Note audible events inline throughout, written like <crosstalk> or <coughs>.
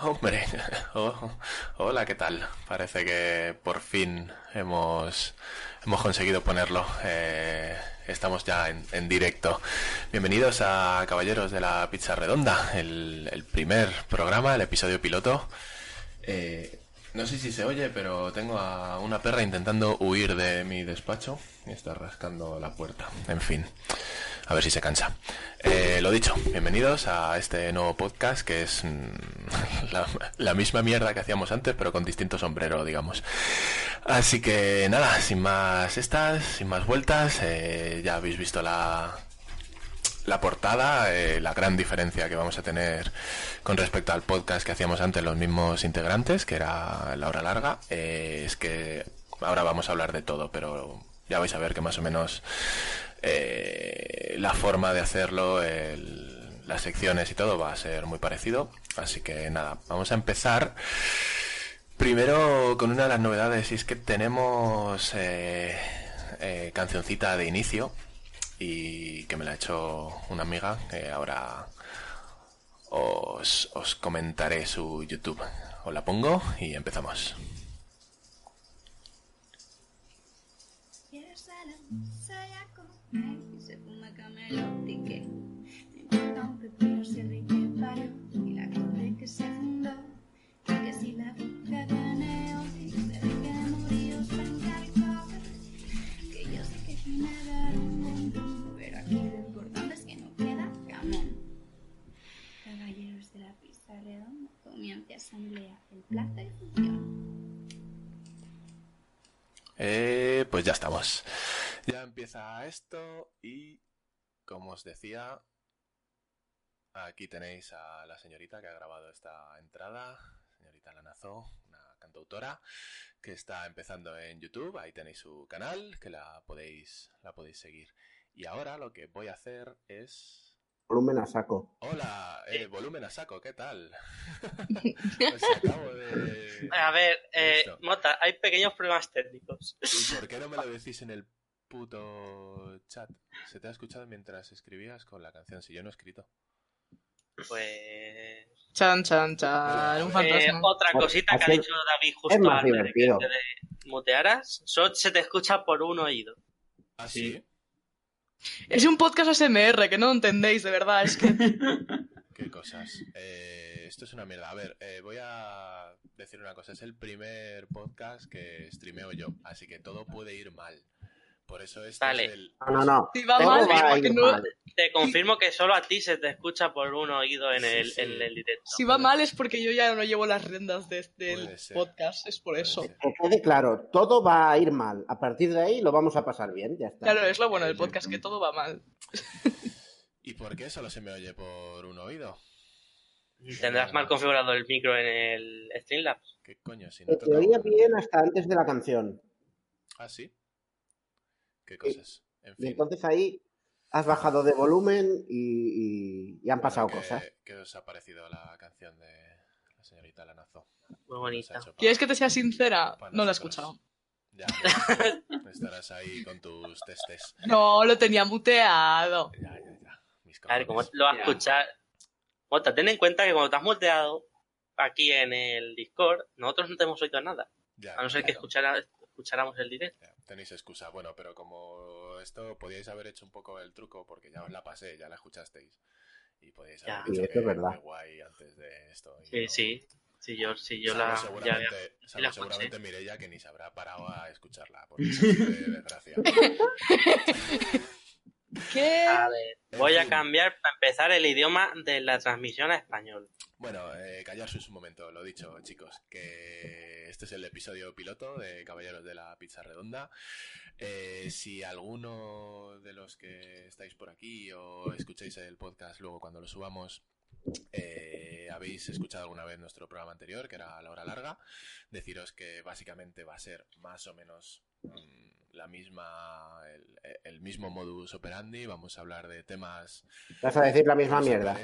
Hombre, <laughs> oh, hola, ¿qué tal? Parece que por fin hemos, hemos conseguido ponerlo. Eh, estamos ya en, directo. Bienvenidos a Caballeros de la Pizza Redonda, el, primer programa, el episodio piloto. Eh, no sé si se oye, pero tengo a una perra intentando huir de mi despacho y está rascando la puerta. En fin. A ver si se cansa. Eh, lo dicho, bienvenidos a este nuevo podcast que es mm, <laughs> la, misma mierda que hacíamos antes, pero con distinto sombrero, digamos. Así que nada, sin más estas, sin más vueltas, eh, ya habéis visto la, la portada, eh, la gran diferencia que vamos a tener con respecto al podcast que hacíamos antes los mismos integrantes, que era la hora larga, es que ahora vamos a hablar de todo, pero ya vais a ver que más o menos eh, la forma de hacerlo, las secciones y todo va a ser muy parecido. Así que nada, vamos a empezar. Primero con una de las novedades y es que tenemos eh, eh, cancioncita de inicio y que me la ha hecho una amiga que ahora os, os comentaré su YouTube. Os la pongo y empezamos. Asamblea, el. Eh, pues ya estamos. Ya empieza esto y, como os decía, aquí tenéis a la señorita que ha grabado esta entrada, señorita Lanazo, una cantautora que está empezando en YouTube. Ahí tenéis su canal que la podéis, la podéis seguir. Y ahora lo que voy a hacer es volumen a saco. Hola, eh, volumen a saco, ¿qué tal? <laughs> pues acabo de... A ver, eh, Mota, hay pequeños problemas técnicos. ¿Y por qué no me lo decís en el puto chat. Se te ha escuchado mientras escribías con la canción, si yo no he escrito. Pues. Chan, chan, chan. Un eh, fantasma. otra cosita que ha dicho David justo antes de que te mutearas. Solo se te escucha por un oído. ¿Ah, sí? Es un podcast SMR, que no entendéis, de verdad. Es que. <laughs> Qué cosas. Eh, esto es una mierda. A ver, eh, voy a decir una cosa. Es el primer podcast que streameo yo, así que todo puede ir mal. Por eso este es el... No, no, Si va mal, no... Te confirmo que solo a ti se te escucha por un oído en el, directo. Si va mal es porque yo ya no llevo las riendas del podcast, es por eso. Que quede claro, todo va a ir mal. A partir de ahí lo vamos a pasar bien, ya está. Claro, es lo bueno del podcast, que todo va mal. ¿Y por qué solo se me oye por un oído? Tendrás mal configurado el micro en el Streamlabs. ¿Qué coño? Si no te oía bien hasta antes de la canción. ¿Ah, sí? Qué cosas. Y entonces ahí has bajado de volumen y, han pasado cosas. ¿Qué os ha parecido la canción de la señorita Lanazo? Muy bonita. ¿Quieres que te sea sincera? No la he escuchado. Ya, estarás ahí con tus testes. No, lo tenía muteado. Ya, ya, ya. a ver, ¿cómo lo vas a escuchar? Mota, ten en cuenta que cuando te has muteado aquí en el Discord, nosotros no te hemos oído nada. a no ser que escuchara, escucháramos el directo. tenéis excusa. Bueno, pero como esto podíais haber hecho un poco el truco porque ya os la pasé, ya la escuchasteis. Y podíais haber dicho que verdad. guay antes de esto. sí, sí. Sí, yo, sí, yo la. Seguramente, ya, la seguramente Mireia que ni se habrá parado a escucharla, porque <laughs> es de desgracia. <laughs> ¿Qué? A ver, voy a cambiar para empezar el idioma de la transmisión a español. Bueno, eh, un momento, lo dicho, chicos, que este es el episodio piloto de Caballeros de la Pizza Redonda. Eh, si alguno de los que estáis por aquí o escucháis el podcast luego cuando lo subamos eh, habéis escuchado alguna vez nuestro programa anterior, que era La Hora Larga, deciros que básicamente va a ser más o menos mm, la misma, el, mismo modus operandi. Vamos a hablar de temas. Vas a decir la misma mierda.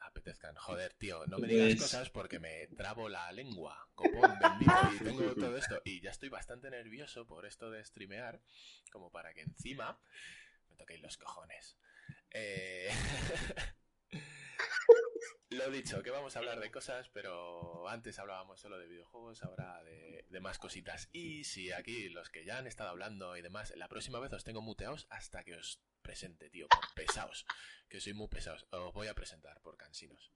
apetezcan. Joder, tío, no me digas pues cosas porque me trabo la lengua. Copón, bendito, y tengo <laughs> todo esto. Y ya estoy bastante nervioso por esto de streamear, como para que encima me toquéis los cojones. Eh... <laughs> Lo dicho, que vamos a hablar de cosas, pero antes hablábamos solo de videojuegos, ahora de, de, más cositas. Y si aquí los que ya han estado hablando y demás, la próxima vez os tengo muteados hasta que os presente, tío, por pesados. Que soy muy pesados. Os voy a presentar por cansinos.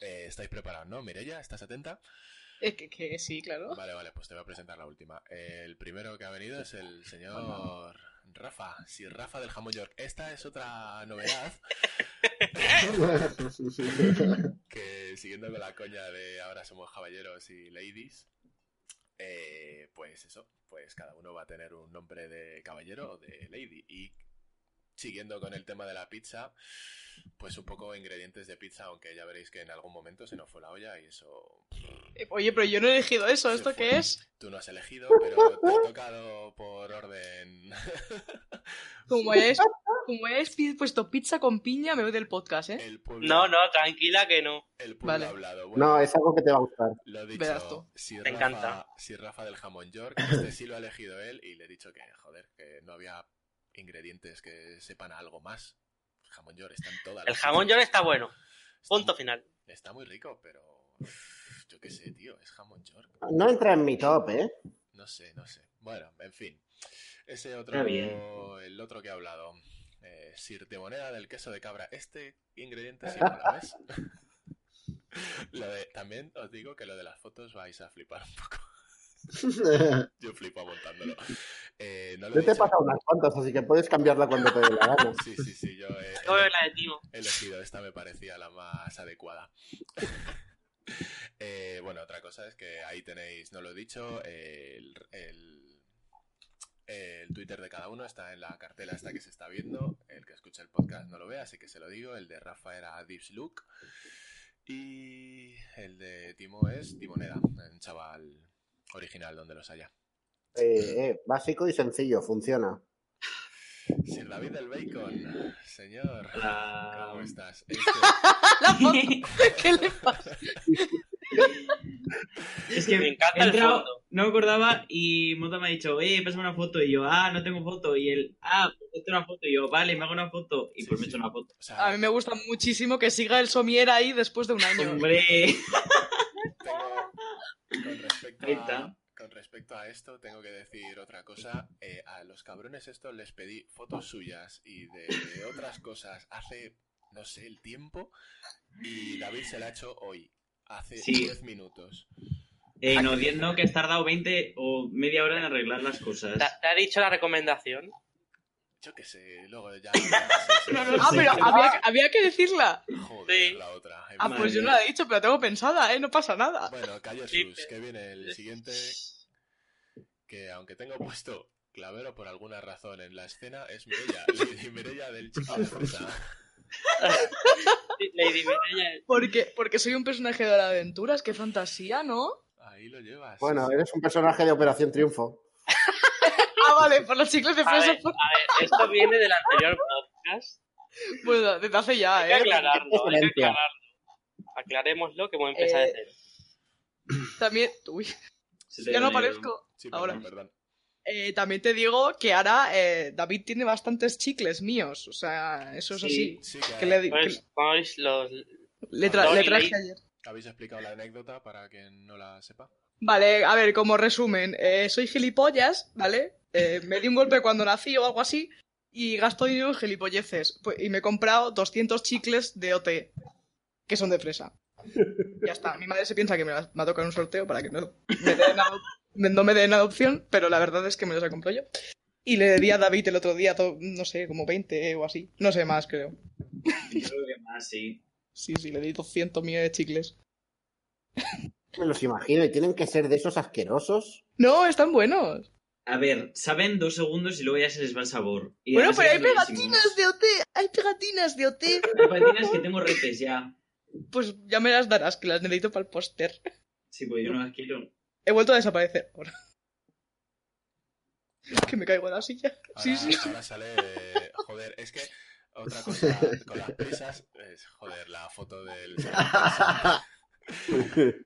Eh, ¿Estáis preparados, no? Mirella, ¿estás atenta? Eh, que, que, sí, claro. Vale, vale, pues te voy a presentar la última. El primero que ha venido es el señor Rafa. Sí, Rafa del Jamón York. Esta es otra novedad. <laughs> que siguiendo con la coña de ahora somos caballeros y ladies. Eh, pues eso, pues cada uno va a tener un nombre de caballero o de lady. Y siguiendo con el tema de la pizza, pues un poco ingredientes de pizza, aunque ya veréis que en algún momento se nos fue la olla y eso... Eh, oye, pero yo no he elegido eso, ¿esto qué es? Tú no has elegido, pero te ha tocado por orden... <laughs> como, hayáis, como hayáis puesto pizza con piña, me voy del podcast, ¿eh? No, no, tranquila que no. El pueblo vale. ha hablado. no, es algo que te va a gustar. Lo he dicho, si Rafa, encanta. Si Rafa del Jamón York, este sí lo ha elegido él y le he dicho que, joder, que no había ingredientes que sepan algo más. El jamón york está en todas El jamón york está bueno. Punto está, final. Está muy rico, pero yo qué sé, tío, es jamón york. No entra en mi top, ¿eh? No sé, no sé. Bueno, en fin. Ese otro, el otro que ha hablado. Eh, de moneda del queso de cabra. Este ingrediente sí lo ves. <laughs> <laughs> lo de, también os digo que lo de las fotos vais a flipar un poco. <laughs> yo flipo montándolo. Eh, no lo yo te he pasado unas cuantas, así que puedes cambiarla cuando te dé la gana. Sí, sí, sí. Yo he, la de he elegido esta, me parecía la más adecuada. <laughs> eh, bueno, otra cosa es que ahí tenéis, no lo he dicho, el, el, el, Twitter de cada uno está en la cartela esta que se está viendo. El que escucha el podcast no lo ve, así que se lo digo. El de Rafa era Dips Look. Y el de Timo es Timoneda, un chaval original donde los haya. Eh, eh, básico y sencillo, funciona. Sir David del Bacon, señor, ¿cómo estás? <laughs> <laughs> ¿Qué le pasa? Es que me encanta el fondo. no me acordaba y Mota me ha dicho, oye, pásame una foto. Y yo, ah, no tengo foto. Y él, ah, pues una foto. Y yo, vale, me hago una foto. Y pues me he hecho una foto. O sea, A mí me gusta muchísimo que siga el somier ahí después de un año. Hombre. tengo, con respecto Ahí a, con respecto a esto, tengo que decir otra cosa. Eh, a los cabrones estos les pedí fotos suyas y de, de otras cosas hace, no sé, el tiempo. Y David se la ha hecho hoy, hace Sí. 10 minutos. Eh, no, 10 no, que has tardado 20 o media hora en arreglar las cosas. ¿Te, te ha dicho la recomendación? Yo qué sé, luego ya. sí, sí, No, sí, <laughs> no, Ah, sí. pero había, había que decirla. Joder, Sí. la otra. Ah, pues yo no la he dicho, pero la tengo pensada, ¿eh? No pasa nada. Bueno, calla Sí, sus, que viene el siguiente. Que aunque tengo puesto clavero por alguna razón en la escena, es Mireia. <laughs> Lady Mireia del chico de. Lady Mireia. Porque, porque soy un personaje de la aventuras, qué fantasía, ¿no? Ahí lo llevas. Bueno, eres un personaje de Operación Triunfo. <laughs> <laughs> Vale, por los chicles de A ver, fresa. a ver, esto viene del anterior podcast. Bueno, desde hace ya, Hay que ¿eh? aclararlo, hay que aclararlo. Aclarémoslo que hemos empezado Eh, de cero. También, uy, ya no aparezco. Sí, perdón, ahora. perdón. Eh, también te digo que ahora eh, David tiene bastantes chicles míos, o sea, eso es Sí. así. Sí, que, Que le, que Pues, Pues los, le tra- Los le traje ayer. habéis explicado la anécdota para quien no la sepa. Vale, a ver, como resumen, eh, soy gilipollas, ¿vale? Eh, me di un golpe cuando nací o algo así y gasto dinero en gilipolleces. Pues, y me he comprado 200 chicles de OT, que son de fresa. Ya está, mi madre se piensa que me, las, me ha tocado en un sorteo para que no me, den no me den adopción, pero la verdad es que me los he comprado yo. Y le di a David el otro día, no sé, como 20 o así. No sé más, creo. Yo creo que más, sí. Sí, sí, le di 200 millones de chicles. Me los imagino, y tienen que ser de esos asquerosos. No, están buenos. A ver, saben dos segundos y luego ya se les va el sabor. Y Bueno, pero hay pegatinas de OT, hay pegatinas de OT. Hay pegatinas que tengo repes ya. Pues ya me las darás, que las necesito para el póster. Sí, pues yo no las quiero. He vuelto a desaparecer ahora. que me caigo de la silla. Ahora, Sí, sí. ahora sale. joder, es que otra cosa con las prisas es. Joder, la foto del.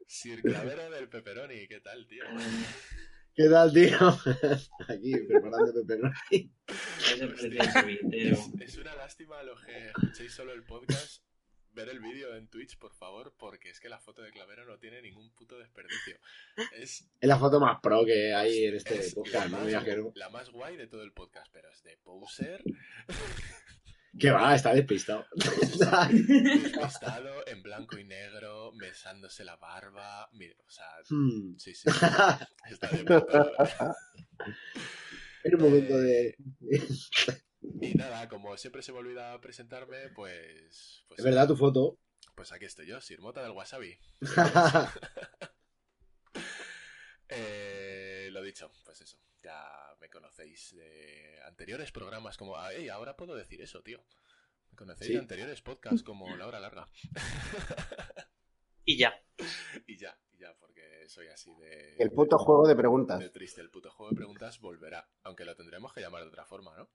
Sir Clavero del Pepperoni, ¿qué tal, tío? ¿Qué tal, tío? <laughs> Aquí, preparando pepperoni. Es, es una lástima los que escuchéis solo el podcast ver el vídeo en Twitch, por favor, porque es que la foto de Clavero no tiene ningún puto desperdicio. Es, Es la foto más pro que hay en este es podcast, la, no más, la más guay de todo el podcast, pero es de poser, <laughs> Que va, está despistado. <laughs> despistado, en blanco y negro, besándose la barba. Mira, o sea, Hmm. sí, sí. Está de puta En un momento de. Y nada, como siempre se me olvida presentarme, pues. pues Es verdad tu foto. Pues aquí estoy yo, Sirmota del Wasabi. <laughs> <laughs> Eh, lo dicho, pues eso. Ya me conocéis de anteriores programas como. ah, ey, ahora puedo decir eso, tío. Me conocéis Sí. de anteriores podcasts como <laughs> La Hora Larga. Y ya. y ya, y ya, porque soy así de. El puto juego de preguntas. de triste. El puto juego de preguntas volverá. Aunque lo tendremos que llamar de otra forma, ¿no?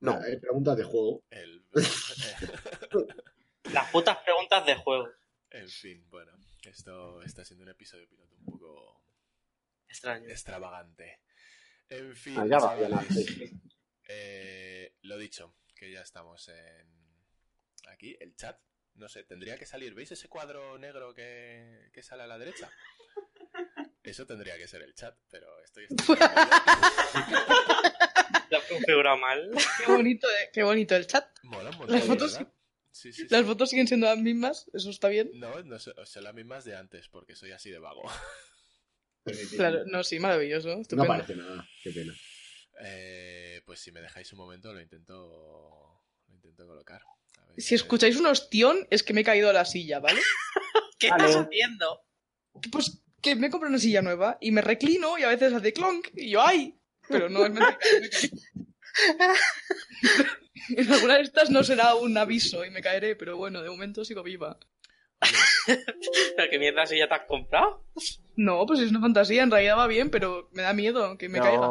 No. Eh, Preguntas de juego. El. <laughs> Las putas preguntas de juego. en fin, bueno. Esto está siendo un episodio piloto un poco Extraño. extravagante. En fin, ya va chavales, eh, lo dicho, que ya estamos en aquí, el chat. No sé, tendría que salir. ¿Veis ese cuadro negro que, que sale a la derecha? Eso tendría que ser el chat, pero estoy... <laughs> he configurado mal. Qué bonito, eh, qué bonito el chat. Mola un Las montón, fotos- sí, sí. Las fotos siguen siendo las mismas, eso está bien. No, no son las mismas de antes, porque soy así de vago. Claro, no, sí, maravilloso. No aparece nada. Qué pena. Eh, pues si me dejáis un momento lo intento lo intento colocar. A ver, Si escucháis un ostión, es que me he caído de la silla, ¿vale? <laughs> ¿Qué estás haciendo? Pues que me compré una silla nueva y me reclino y a veces hace clonk y yo ¡ay! Pero no es mentira. me caí. <laughs> En alguna de estas no será un aviso y me caeré, pero bueno, de momento sigo viva. <laughs> ¿Pero qué mierda si ya te has comprado? No, pues es una fantasía, en realidad va bien, pero me da miedo que me Pero caiga.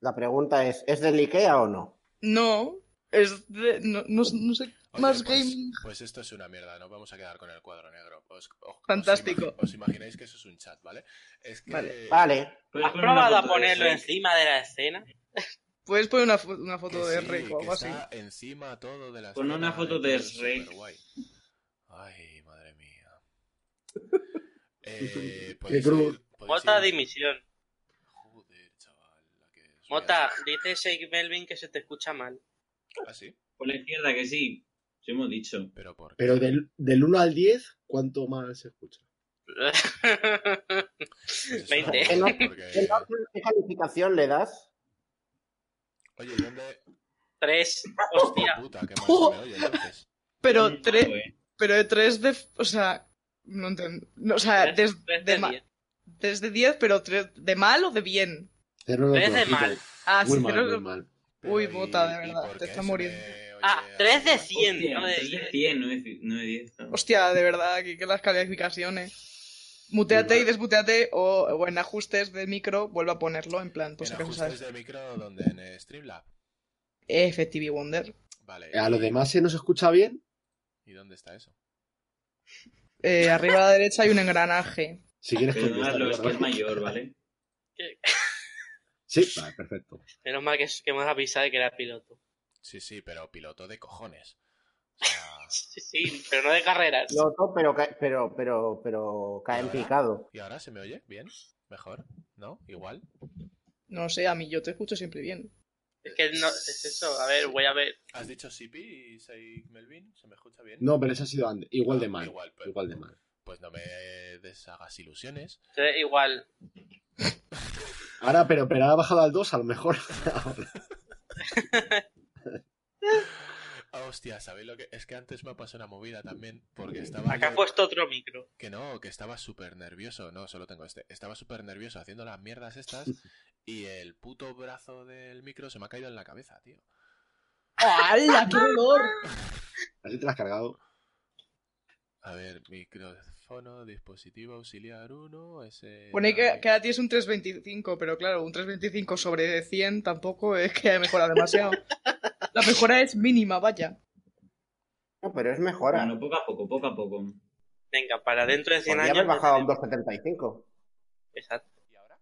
La pregunta es, ¿es del Ikea o no? No, es de, no, no, no sé, Oye, más pues, gaming. pues esto es una mierda, no vamos a quedar con el cuadro negro. Os- os- Fantástico. Os, imagi- os imagináis que eso es un chat, ¿vale? Es que... Vale. Vale. ¿Puedes ¿Has probado a de ponerlo encima de la escena? Puedes poner una, fo- una que foto de sí, Rey o algo así. encima todo de la Pon una escena foto de Shrek. superguay. Ay. Eh, Qué cruz. podéis Mota dimisión. Joder, chaval. la que a Mota, dice Shake Melvin que se te escucha mal. ¿Ah, sí? Por la izquierda, que sí. Sí hemos dicho. Pero por qué? Pero del, del 1 al 10, ¿cuánto más se escucha? Pues eso, <laughs> 20. ¿Qué, no- porque- qué calificación le das? Oye, ¿y dónde...? Tres. Hostia. Puta, qué mal se me oye entonces. Pero, Mm, tres, joder. pero de 3 de... O sea, no entiendo. O sea, Tres- des- tres de, desde 10, pero ¿de mal o de bien? Cero Tres de mal. Ah, Muy sí, mal, pero- muy mal. Uy, ¿y- de verdad, te está muriendo. me oye Ah, tres de así? 100, Hostia, no de tres de 10. 100, no de, ci- no de 10. claro. Hostia, de verdad, que, que las calificaciones. Muteate y desmuteate o, o en ajustes de micro vuelve a ponerlo en plan, pues en ajustes sabes. de micro donde en Streamlab. FTV Wonder. Vale. ¿A los ¿y- demás se nos escucha bien? ¿Y dónde está eso? Eh, arriba a la derecha hay un engranaje. Si quieres Pero contestar, no, es que es mayor, ¿vale? Sí, vale, perfecto. Menos mal que, que hemos avisado de que era piloto. Sí, sí, pero piloto de cojones. O sea, <laughs> Sí, sí, pero no de carreras. Loto, pero, pero, pero, pero cae en picado. ¿Y ahora se me oye? ¿Bien? ¿Mejor? ¿No? ¿Igual? No sé, a mí yo te escucho siempre bien. Es que no, es eso. A ver, voy a ver. ¿Has dicho Sipi y Sei Melvin? ¿Se me escucha bien? No, pero ese ha sido antes. Igual de Ah, mal. Igual, pero- Igual de mal. Pues no me deshagas ilusiones. Igual. Ahora, pero, pero ha bajado al 2 a lo mejor. <laughs> Ah, hostia, ¿sabéis lo que...? Es que antes me pasó una movida también, porque estaba... Acá yo- puesto otro micro. Que no, que estaba súper nervioso. No, solo tengo este. Estaba súper nervioso haciendo las mierdas estas <laughs> y el puto brazo del micro se me ha caído en la cabeza, tío. ¡Hala, qué dolor! Así te lo has cargado. A ver, micrófono, dispositivo auxiliar 1, ese... Pone que, que ahora tienes un 325, pero claro, un 325 sobre 100 tampoco es que haya mejorado demasiado. <laughs> La mejora es mínima, vaya. No, pero es mejora. Bueno, poco a poco, poco a poco. Venga, para dentro de 100 Podría años. haber bajado a un 275. Exacto. ¿Y ahora?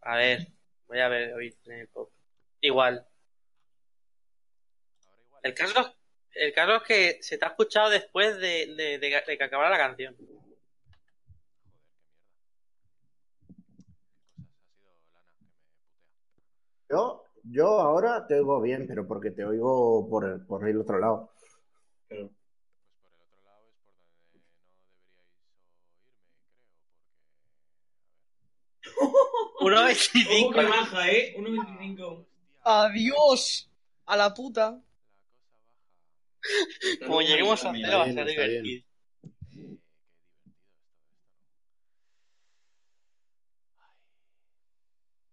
A ver, voy a ver hoy en el pop. Igual. Ahora igual. El caso, El caso es que se te ha escuchado después de, de, de que acabara la canción. Yo, yo ahora te oigo bien, pero porque te oigo por el, por el otro lado. Pero... Pues por el otro lado es por donde no deberíais oírme, creo. Porque... 1.25. <laughs> <laughs> que baja, ¿eh? 1.25. ¡Adiós! A la puta. Como lleguemos a cero va a ser divertido.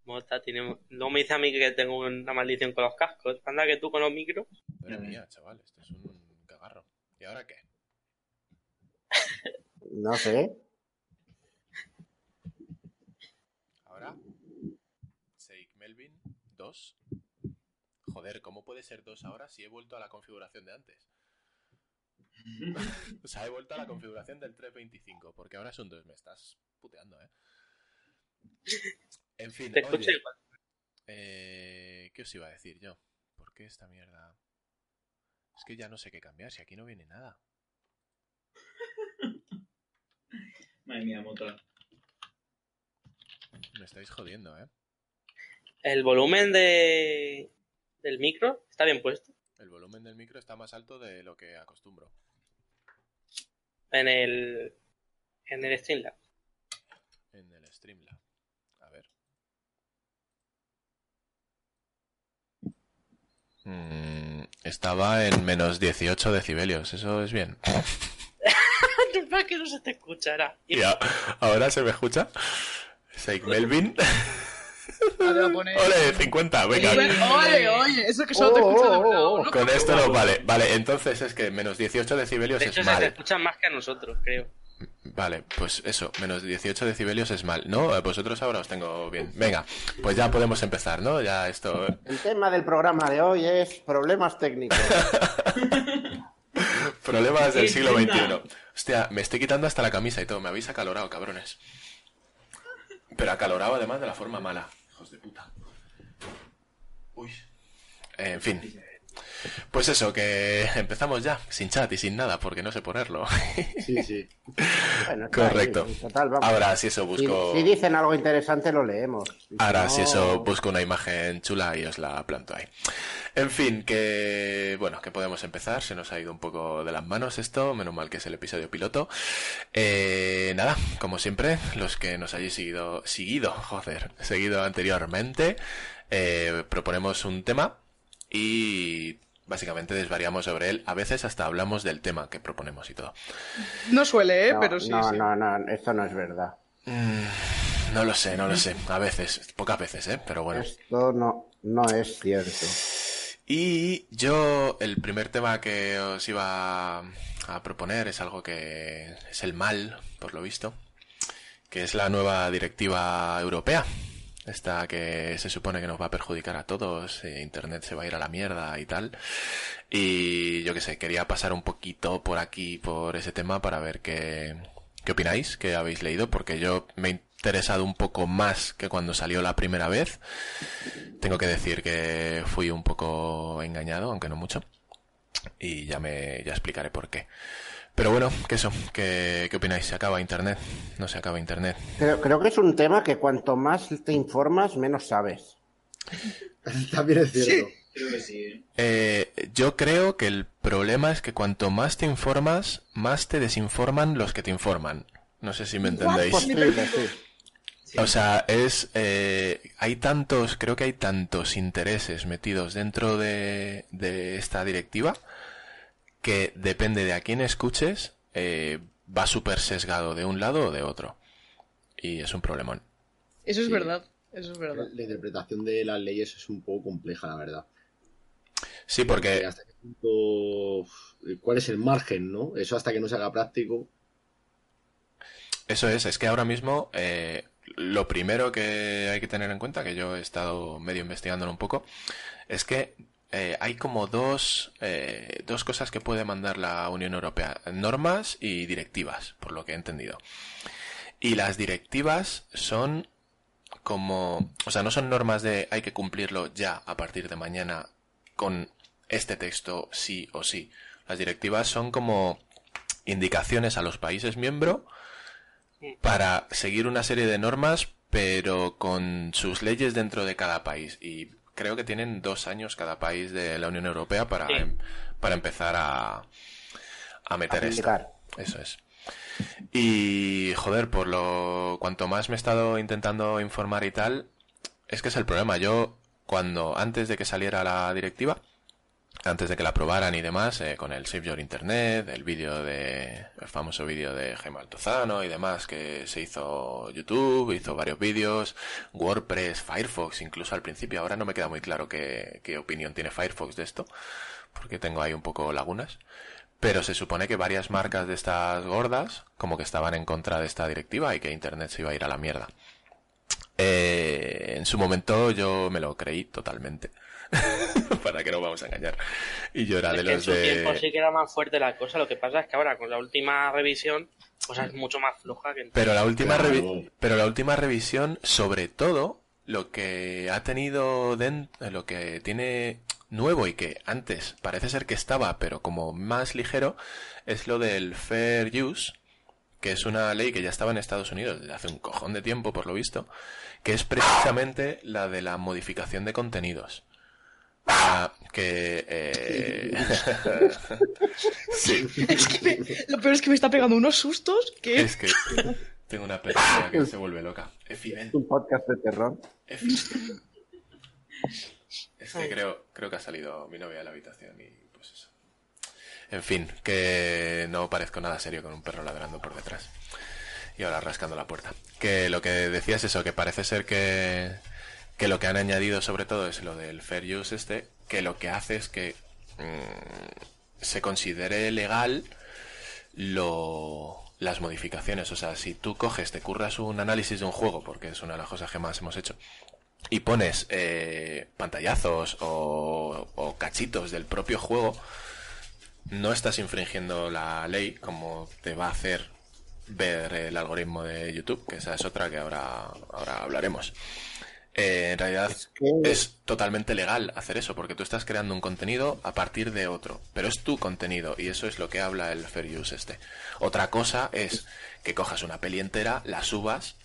Mota, tiene... Luego me dice a mí que tengo una maldición con los cascos. Anda que tú con los micros. Madre mía, chaval, esto es un cagarro. ¿Y ahora qué? <laughs> No sé. Ahora, Seik Melvin 2. Joder, ¿cómo puede ser 2 ahora si he vuelto a la configuración de antes? <laughs> o sea, he vuelto a la configuración del 325, porque ahora es un 2. Me estás puteando, ¿eh? En fin, Te escucho oye, igual. eh, ¿qué os iba a decir yo? ¿Por qué esta mierda? Es que ya no sé qué cambiar, si aquí no viene nada. <laughs> Madre mía, Mota. Me estáis jodiendo, ¿eh? El volumen de... del micro está bien puesto. El volumen del micro está más alto de lo que acostumbro. En el... en el Streamlabs. En el Streamlab. A ver. Mm, estaba en menos 18 decibelios, eso es bien. <laughs> Para que no se te escuchará. ¿Y a- ahora se me escucha? Seik Melvin. Poner- <laughs> Ole, 50, venga. Oye, oye, eso es que solo te Oh, escucho de oh, oh. Con esto no vale. Vale, entonces es que menos 18 decibelios De es hecho, se te mal. escuchan más que a nosotros, creo. Vale, pues eso, menos 18 decibelios es mal. ¿No? Eh, Vosotros ahora os tengo bien. Venga, pues ya podemos empezar, ¿no? Ya esto... El tema del programa de hoy es problemas técnicos. <laughs> Problemas del siglo. XXI. Hostia, me estoy quitando hasta la camisa y todo. Me habéis acalorado, cabrones. Pero acalorado además de la forma mala. Hijos de puta. Uy. Eh, en fin. Pues eso, que empezamos ya, sin chat y sin nada, porque no sé ponerlo. Sí, sí. Bueno, Correcto. ahí, total, vamos. Ahora, si eso busco... si dicen algo interesante, lo leemos. Si Ahora, no- si eso, busco una imagen chula y os la planto ahí. En fin, que bueno, que podemos empezar. Se nos ha ido un poco de las manos esto, menos mal que es el episodio piloto. Eh, nada, como siempre, los que nos hayáis seguido, seguido, joder, seguido anteriormente, eh, proponemos un tema y básicamente desvariamos sobre él. A veces hasta hablamos del tema que proponemos y todo. No suele, ¿eh? No, pero sí. no, sí. no, no, esto no es verdad. Mm, no lo sé, no lo sé. A veces, pocas veces, ¿eh? Pero bueno. Esto no, no es cierto. Y yo, el primer tema que os iba a proponer es algo que es el mal, por lo visto, que es la nueva directiva europea. Esta que se supone que nos va a perjudicar a todos, eh, Internet se va a ir a la mierda y tal. Y yo qué sé, quería pasar un poquito por aquí, por ese tema, para ver qué, qué opináis, qué habéis leído, porque yo me he interesado un poco más que cuando salió la primera vez. Tengo que decir que fui un poco engañado, aunque no mucho. Y ya me ya explicaré por qué. Pero bueno, que eso, ¿qué, qué opináis? ¿Se acaba Internet? ¿No se acaba Internet? Creo, creo que es un tema que cuanto más te informas, menos sabes. <laughs> También es cierto. Creo que sí, ¿eh? Eh, yo creo que el problema es que cuanto más te informas, más te desinforman los que te informan. No sé si me entendéis. Sí. Sí. O sea, es eh, hay tantos, creo que hay tantos intereses metidos dentro de, de esta directiva que depende de a quién escuches, eh, va súper sesgado de un lado o de otro. Y es un problemón. Eso es Sí. verdad. Eso es verdad. La interpretación de las leyes es un poco compleja, la verdad. Sí, porque Hasta qué punto- ¿Cuál es el margen, no? Eso hasta que no se haga práctico. Eso es, es que ahora mismo eh, lo primero que hay que tener en cuenta, que yo he estado medio investigándolo un poco, es que eh, hay como dos, eh, dos cosas que puede mandar la Unión Europea, normas y directivas, por lo que he entendido. Y las directivas son como, o sea, no son normas de hay que cumplirlo ya a partir de mañana con este texto sí o sí. Las directivas son como indicaciones a los países miembros para seguir una serie de normas, pero con sus leyes dentro de cada país. Y creo que tienen dos años cada país de la Unión Europea para, em, para empezar a, a meter esto. Eso es. Y joder, por lo cuanto más me he estado intentando informar y tal, es que es el problema. Yo cuando antes de que saliera la directiva, antes de que la aprobaran y demás, eh, con el Save Your Internet, el vídeo de, el famoso vídeo de Jaime Altozano y demás que se hizo YouTube, hizo varios vídeos, WordPress, Firefox, incluso al principio, ahora no me queda muy claro qué, qué opinión tiene Firefox de esto, porque tengo ahí un poco lagunas. Pero se supone que varias marcas de estas gordas como que estaban en contra de esta directiva y que Internet se iba a ir a la mierda. Eh, en su momento yo me lo creí totalmente. <laughs> Para que no vamos a engañar. Y yo era de los en su tiempo sí que era más fuerte la cosa. Lo que pasa es que ahora con la última revisión, pues es mucho más floja que Pero la última pero la última revisión, sobre todo, lo que ha tenido dentro, lo que tiene nuevo y que antes parece ser que estaba, pero como más ligero, es lo del fair use, que es una ley que ya estaba en Estados Unidos desde hace un cojón de tiempo, por lo visto, que es precisamente la de la modificación de contenidos. Que eh... <laughs> sí. Es que lo peor es que me está pegando unos sustos que es que tengo una persona que se vuelve loca. Es un podcast de terror. Es que creo, creo que ha salido mi novia de la habitación y pues eso. En fin, que no parezco nada serio con un perro ladrando por detrás. Y ahora rascando la puerta. Que lo que decía es eso, que parece ser que, que lo que han añadido sobre todo es lo del fair use este, que lo que hace es que mm, se considere legal lo, las modificaciones. O sea, si tú coges, te curras un análisis de un juego, porque es una de las cosas que más hemos hecho, y pones eh, pantallazos o, cachitos del propio juego, no estás infringiendo la ley como te va a hacer ver el algoritmo de YouTube, que esa es otra que ahora, ahora hablaremos. Eh, en realidad es, totalmente legal hacer eso, porque tú estás creando un contenido a partir de otro, pero es tu contenido y eso es lo que habla el Fair Use este. Otra cosa es que cojas una peli entera, la subas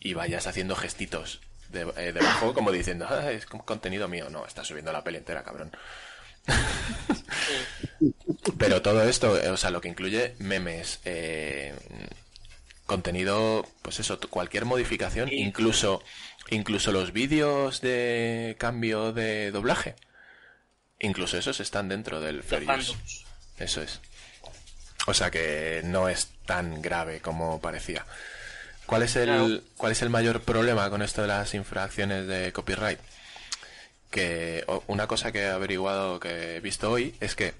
y vayas haciendo gestitos de, eh, debajo como diciendo, ah, es contenido mío. No, estás subiendo la peli entera, cabrón. Pero todo esto, o sea, lo que incluye memes, eh, contenido, pues eso, cualquier modificación, incluso, incluso los vídeos de cambio de doblaje, incluso esos están dentro del Fair Eso es. O sea que no es tan grave como parecía. ¿Cuál es el, cuál es el mayor problema con esto de las infracciones de copyright? Que una cosa que he averiguado, que he visto hoy, es que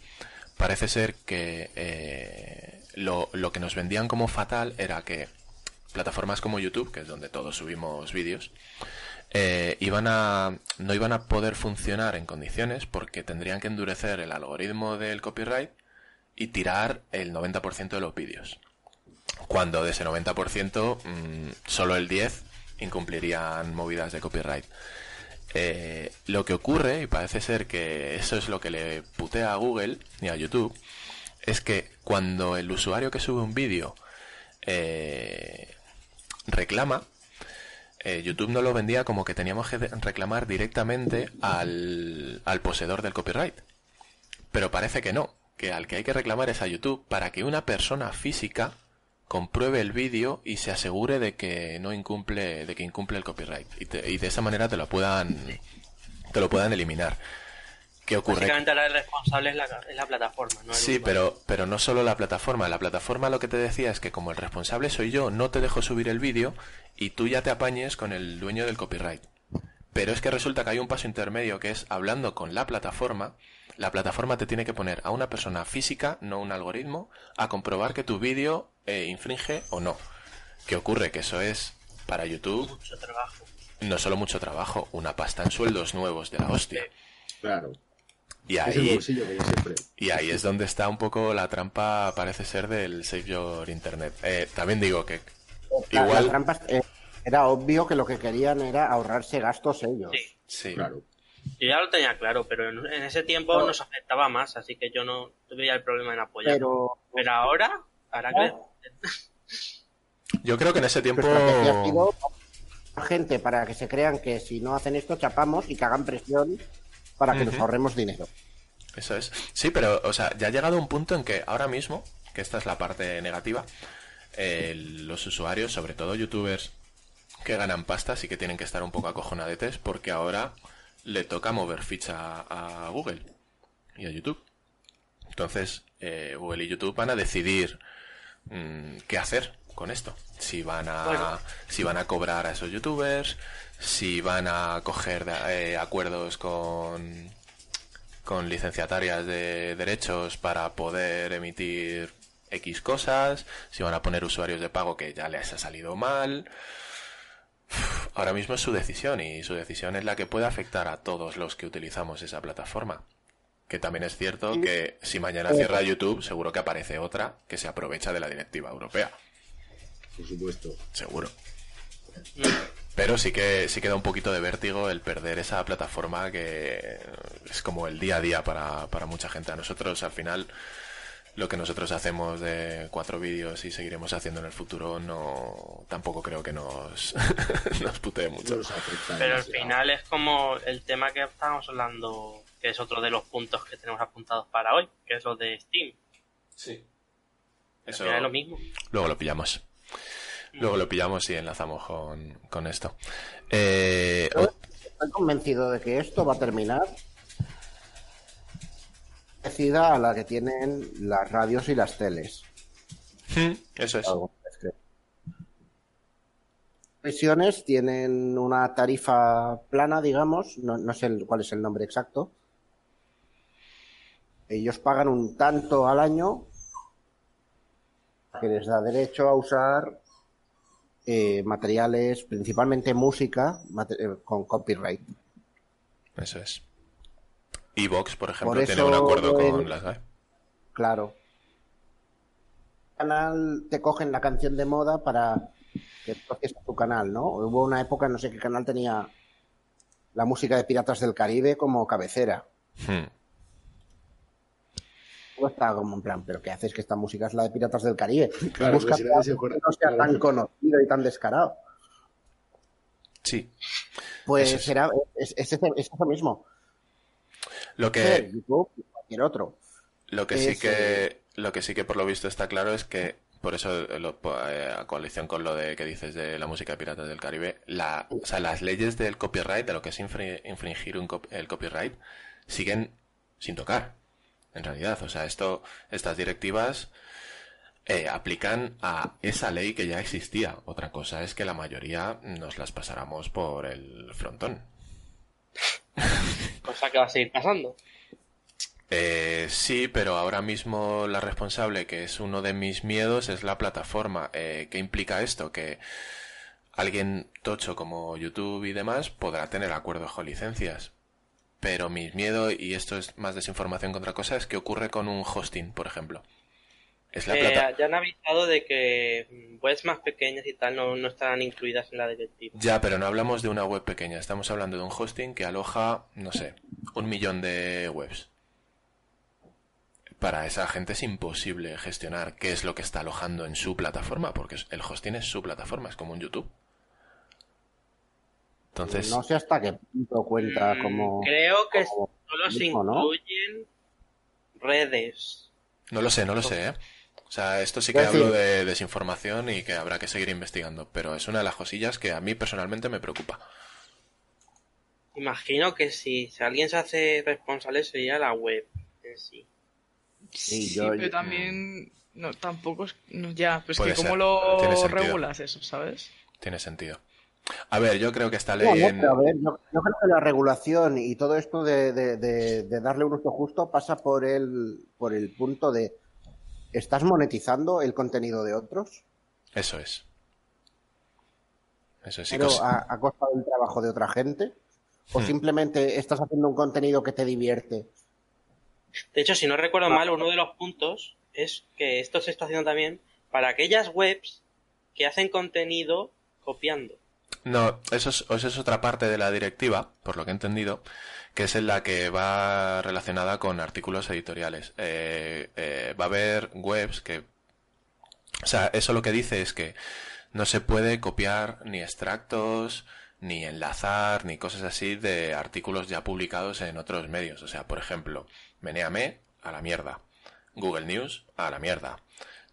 parece ser que eh, lo, lo que nos vendían como fatal era que plataformas como YouTube, que es donde todos subimos vídeos, eh, iban a, no iban a poder funcionar en condiciones porque tendrían que endurecer el algoritmo del copyright y tirar el 90% de los vídeos cuando de ese 90% mm, solo el 10 incumplirían movidas de copyright. Eh, lo que ocurre, y parece ser que eso es lo que le putea a Google y a YouTube, es que cuando el usuario que sube un vídeo eh, reclama, eh, YouTube no lo vendía como que teníamos que reclamar directamente al, al poseedor del copyright. Pero parece que no, que al que hay que reclamar es a YouTube para que una persona física compruebe el vídeo y se asegure de que no incumple, de que incumple el copyright. Y, de esa manera te lo puedan, te lo puedan eliminar. ¿Qué ocurre? Básicamente el responsable es la, plataforma, ¿no? sí, pero, pero no solo la plataforma. La plataforma lo que te decía es que como el responsable soy yo, no te dejo subir el vídeo y tú ya te apañes con el dueño del copyright. Pero es que resulta que hay un paso intermedio que es hablando con la plataforma la plataforma te tiene que poner a una persona física, no un algoritmo, a comprobar que tu vídeo eh, infringe o no. ¿Qué ocurre? Que eso es para YouTube. Mucho trabajo. No solo mucho trabajo, una pasta en sueldos nuevos de la hostia. Claro. Y ahí, y ahí es donde está un poco la trampa, parece ser, del Save Your Internet. Eh, también digo que igual... trampa, eh, era obvio que lo que querían era ahorrarse gastos ellos. Sí. Claro. Yo ya lo tenía claro, pero en, en ese tiempo No. nos afectaba más, así que yo no tuve el problema en apoyar. Pero, Pero ahora, ahora que... <laughs> Yo creo que en ese tiempo... gente para que se crean que si no hacen esto chapamos y que hagan presión para que nos ahorremos dinero. Eso es. Sí, pero, o sea, ya ha llegado un punto en que ahora mismo, que esta es la parte negativa, eh, los usuarios, sobre todo youtubers que ganan pasta, sí que tienen que estar un poco acojonadetes porque ahora le toca mover ficha a Google y a YouTube. Entonces, eh, Google y YouTube van a decidir mm, qué hacer con esto. Si van a, Bueno. si van a cobrar a esos youtubers, si van a coger eh, acuerdos con, con licenciatarias de derechos para poder emitir X cosas, si van a poner usuarios de pago que ya les ha salido mal. Ahora mismo es su decisión y su decisión es la que puede afectar a todos los que utilizamos esa plataforma. Que también es cierto que si mañana cierra YouTube, seguro que aparece otra que se aprovecha de la directiva europea. Por supuesto. Seguro. Pero sí que sí queda un poquito de vértigo el perder esa plataforma que es como el día a día para, para mucha gente. A nosotros al final lo que nosotros hacemos de cuatro vídeos y seguiremos haciendo en el futuro no tampoco creo que nos, <laughs> nos putee mucho. nos Pero al final es como el tema que estábamos hablando, que es otro de los puntos que tenemos apuntados para hoy, que es lo de Steam. Sí. Al Eso final es lo mismo. luego lo pillamos. Luego lo pillamos y enlazamos con, con esto. Eh, Estoy convencido de que esto va a terminar parecida a la que tienen las radios y las teles. Hmm, eso es. Televisiones tienen una tarifa plana, digamos, no, no sé el- cuál es el nombre exacto. Ellos pagan un tanto al año que les da derecho a usar eh, materiales, principalmente música, mate- eh, con copyright. Eso es. Evox, por ejemplo, Por tiene un acuerdo con las GAE. Claro. canal te cogen la canción de moda para que toques a tu canal, ¿no? Hubo una época, no sé qué canal tenía la música de Piratas del Caribe como cabecera. Hmm. Estaba como en plan, ¿pero qué haces que esta música es la de Piratas del Caribe? Claro, Busca pues si que no sea tan conocido y tan descarado. Sí. Pues es. será, es, es, eso mismo. Lo que, YouTube cualquier otro. lo que sí que, lo que sí que por lo visto está claro es que por eso lo, eh, a coalición con lo de que dices de la música de Piratas del Caribe, la, o sea, las leyes del copyright, de lo que es infri- infringir un cop- el copyright, siguen sin tocar. En realidad, o sea, esto, estas directivas eh, aplican a esa ley que ya existía. Otra cosa es que la mayoría nos las pasáramos por el frontón. <laughs> Cosa que va a seguir pasando. Eh, sí, pero ahora mismo la responsable, que es uno de mis miedos, es la plataforma. Eh, ¿Qué implica esto? Que alguien tocho como YouTube y demás podrá tener acuerdos con licencias. Pero mi miedo, y esto es más desinformación que otra cosa, es que ocurre con un hosting, por ejemplo. Es la Eh, plata. ya han avisado de que mm, webs más pequeñas y tal no, no estarán incluidas en la directiva. Ya, pero no hablamos de una web pequeña, estamos hablando de un hosting que aloja, no sé, un millón de webs. Para esa gente es imposible gestionar qué es lo que está alojando en su plataforma, porque el hosting es su plataforma, es como un YouTube. Entonces, No sé hasta qué punto cuenta Mm, como... Creo que como solo se mismo, ¿no? incluyen redes. no lo sé, no lo sé, ¿eh? O sea, esto sí que hablo decir- de desinformación y que habrá que seguir investigando, pero es una de las cosillas que a mí personalmente me preocupa. Imagino que si, si alguien se hace responsable sería la web en sí. Sí, Sí, yo- pero yo- también no, tampoco es, no, ya, pues Puede que cómo lo regulas eso, ¿sabes? Tiene sentido. A ver, yo creo que esta ley No, no, a ver, yo, yo creo que la regulación y todo esto de, de- de- de darle un uso justo pasa por el, por el punto de ¿estás monetizando el contenido de otros? Eso es. Eso es. sí, pero a, a costa del trabajo de otra gente? ¿O Hmm. simplemente estás haciendo un contenido que te divierte? De hecho, si no recuerdo mal, uno de los puntos es que esto se está haciendo también para aquellas webs que hacen contenido copiando. No, eso es, eso es otra parte de la directiva, por lo que he entendido, que es en la que va relacionada con artículos editoriales. Eh, eh, va a haber webs que... O sea, eso lo que dice es que no se puede copiar ni extractos, ni enlazar, ni cosas así de artículos ya publicados en otros medios. O sea, por ejemplo, Meneame a la mierda. Google News a la mierda.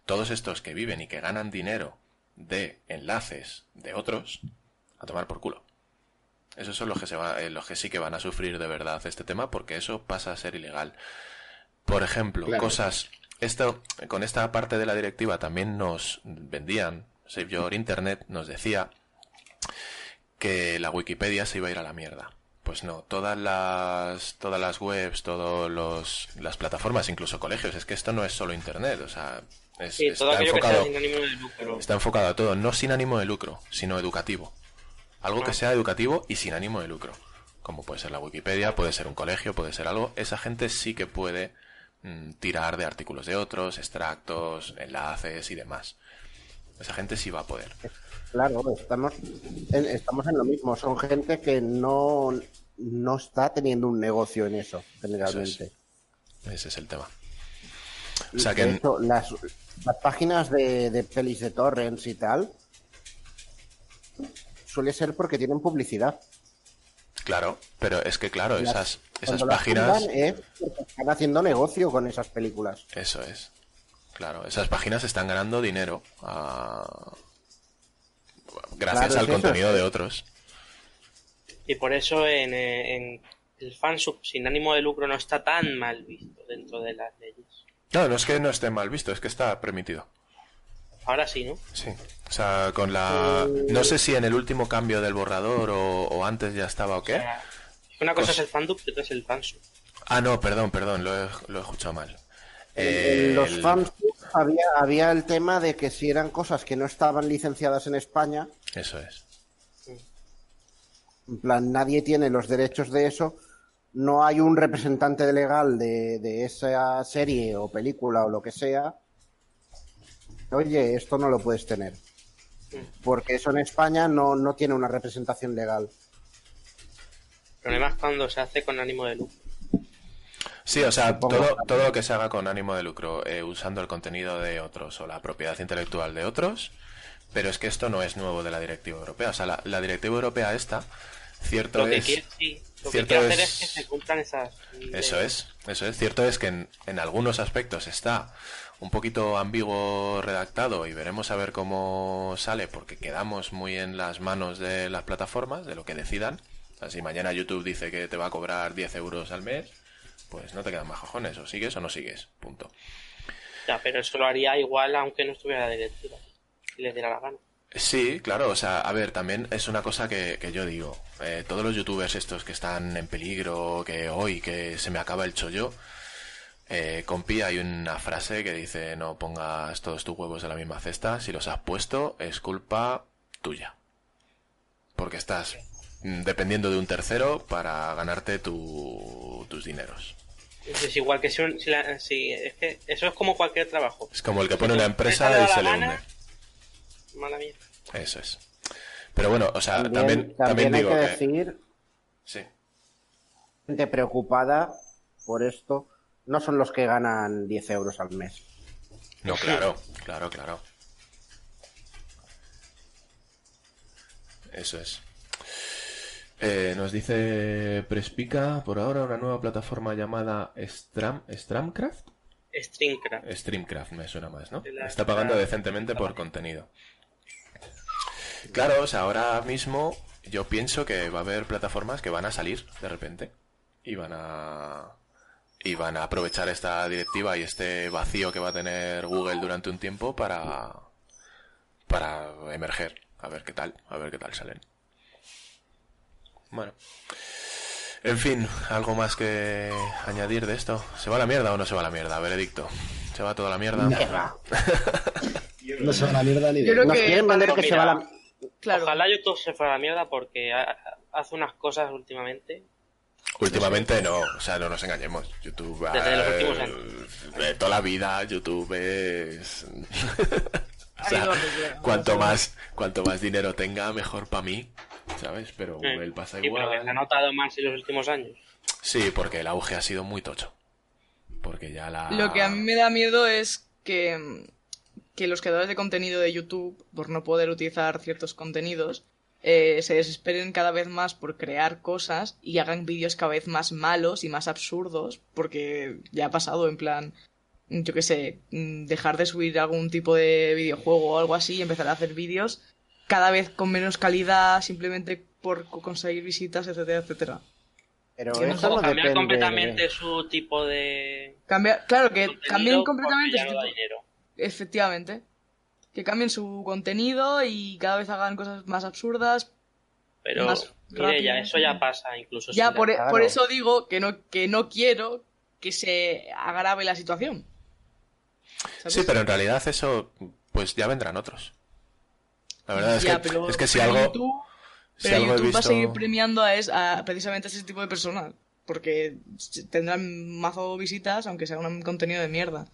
Todos estos que viven y que ganan dinero de enlaces de otros, a tomar por culo. Esos son los que, se va, eh, los que sí que van a sufrir de verdad este tema porque eso pasa a ser ilegal. Por ejemplo, cosas... Esto, con esta parte de la directiva también nos vendían, Save Your Internet nos decía que la Wikipedia se iba a ir a la mierda. Pues no, todas las, todas las webs, todas las plataformas, incluso colegios, es que esto no es solo Internet, o sea, está, enfocado, está enfocado a todo, no sin ánimo de lucro, sino educativo. Algo que sea educativo y sin ánimo de lucro. Como puede ser la Wikipedia, puede ser un colegio, puede ser algo. Esa gente sí que puede mm, tirar de artículos de otros, extractos, enlaces y demás. Esa gente sí va a poder. Claro, estamos en, estamos en lo mismo. Son gente que no, no está teniendo un negocio en eso, generalmente. Ese es el tema. O sea que... las, las páginas de, de pelis de torrents y tal suele ser porque tienen publicidad. Claro, pero es que claro, esas, esas páginas... están haciendo negocio con esas películas. Eso es. Claro, esas páginas están ganando dinero gracias al contenido de otros. Y por eso en, en el fansub sin ánimo de lucro no está tan mal visto dentro de las leyes. No, no es que no esté mal visto, es que está permitido. Ahora sí, ¿no? Sí. O sea, con la... No sé si en el último cambio del borrador o, antes ya estaba o qué. una cosa es el fandub y otra es el fansub. Ah, no, perdón, perdón, lo he, lo he escuchado mal. Los fansub había, había el tema de que si eran cosas que no estaban licenciadas en España... Eso es. En plan, nadie tiene los derechos de eso. No hay un representante legal de, de esa serie o película o lo que sea oye, esto no lo puedes tener. Porque eso en España no, no tiene una representación legal. El problema es cuando se hace con ánimo de lucro. Sí, o sea, todo, todo lo que se haga con ánimo de lucro, eh, usando el contenido de otros o la propiedad intelectual de otros, pero es que esto no es nuevo de la directiva europea. O sea, la, directiva europea esta, cierto lo es... Que sí, lo que quiere hacer es que se cumplan esas... Eso es, eso es. Cierto es que en, en algunos aspectos está un poquito ambiguo redactado y veremos a ver cómo sale porque quedamos muy en las manos de las plataformas, de lo que decidan. si mañana YouTube dice que te va a cobrar 10 euros al mes, pues no te quedan más cojones, o sigues o no sigues, punto. Ya, pero eso lo haría igual aunque no estuviera directiva, y les diera la gana. Sí, claro, o sea, a ver, también es una cosa que, yo digo, eh, todos los youtubers estos que están en peligro, que hoy, que se me acaba el chollo, eh, compi, hay una frase que dice no pongas todos tus huevos en la misma cesta, si los has puesto es culpa tuya. Porque estás dependiendo de un tercero para ganarte tus dineros. Es igual que si, si, es que eso es como cualquier trabajo. Es como el que pone una empresa y se le hunde. Mala mía. Eso es. Pero bueno, o sea, también, también, digo que, decir sí. gente preocupada por esto no son los que ganan 10 euros al mes. No, claro, claro, claro. Eso es. Eh, nos dice Prespica por ahora una nueva plataforma llamada Stram, Stramcraft. Streamcraft. Streamcraft me suena más, ¿no? Está pagando decentemente por contenido. Claro, o sea, ahora mismo yo pienso que va a haber plataformas que van a salir de repente y van a y van a aprovechar esta directiva y este vacío que va a tener Google durante un tiempo para para emerger, a ver qué tal, a ver qué tal salen. Bueno. En fin, algo más que añadir de esto. ¿Se va a la mierda o no se va a la mierda? Veredicto. ¿Se va toda la mierda? <laughs> no se va a la mierda ni de... Nos quieren vender que se va a la... Claro. Ojalá YouTube se fuera a la mierda porque hace unas cosas últimamente Últimamente no, o sea, no nos engañemos. YouTube de toda la vida, YouTube es. <laughs> <laughs> o sea, cuanto más, cuanto más dinero tenga, mejor para mí. ¿sabes? Pero Sí. él pasa Sí, pero igual. se ha notado más en los últimos años. Sí, porque el auge ha sido muy tocho. Porque ya la... Lo que a mí me da miedo es que, que los creadores de contenido de YouTube, por no poder utilizar ciertos contenidos, eh, se desesperen cada vez más por crear cosas y hagan vídeos cada vez más malos y más absurdos, porque ya ha pasado en plan, yo qué sé, mm, dejar de subir algún tipo de videojuego o algo así y empezar a hacer vídeos cada vez con menos calidad, simplemente por co- conseguir visitas, etcétera, etcétera. Pero eso no cambiar depende. completamente su tipo de. Cambia, claro, que cambien completamente su tipo- dinero. Efectivamente. Que cambien su contenido y cada vez hagan cosas más absurdas. Pero, Más mire, ya, eso ya pasa, incluso ya por, e- claro. por eso digo que no, que no quiero que se agrave la situación. ¿Sabes? Sí, pero en realidad eso, pues ya vendrán otros. La verdad es, Ya, que, pero- es que si pero algo... YouTube, si pero algo he YouTube va a seguir premiando a, es- a precisamente a ese tipo de personas. Porque tendrán mazo visitas, aunque sea un contenido de mierda.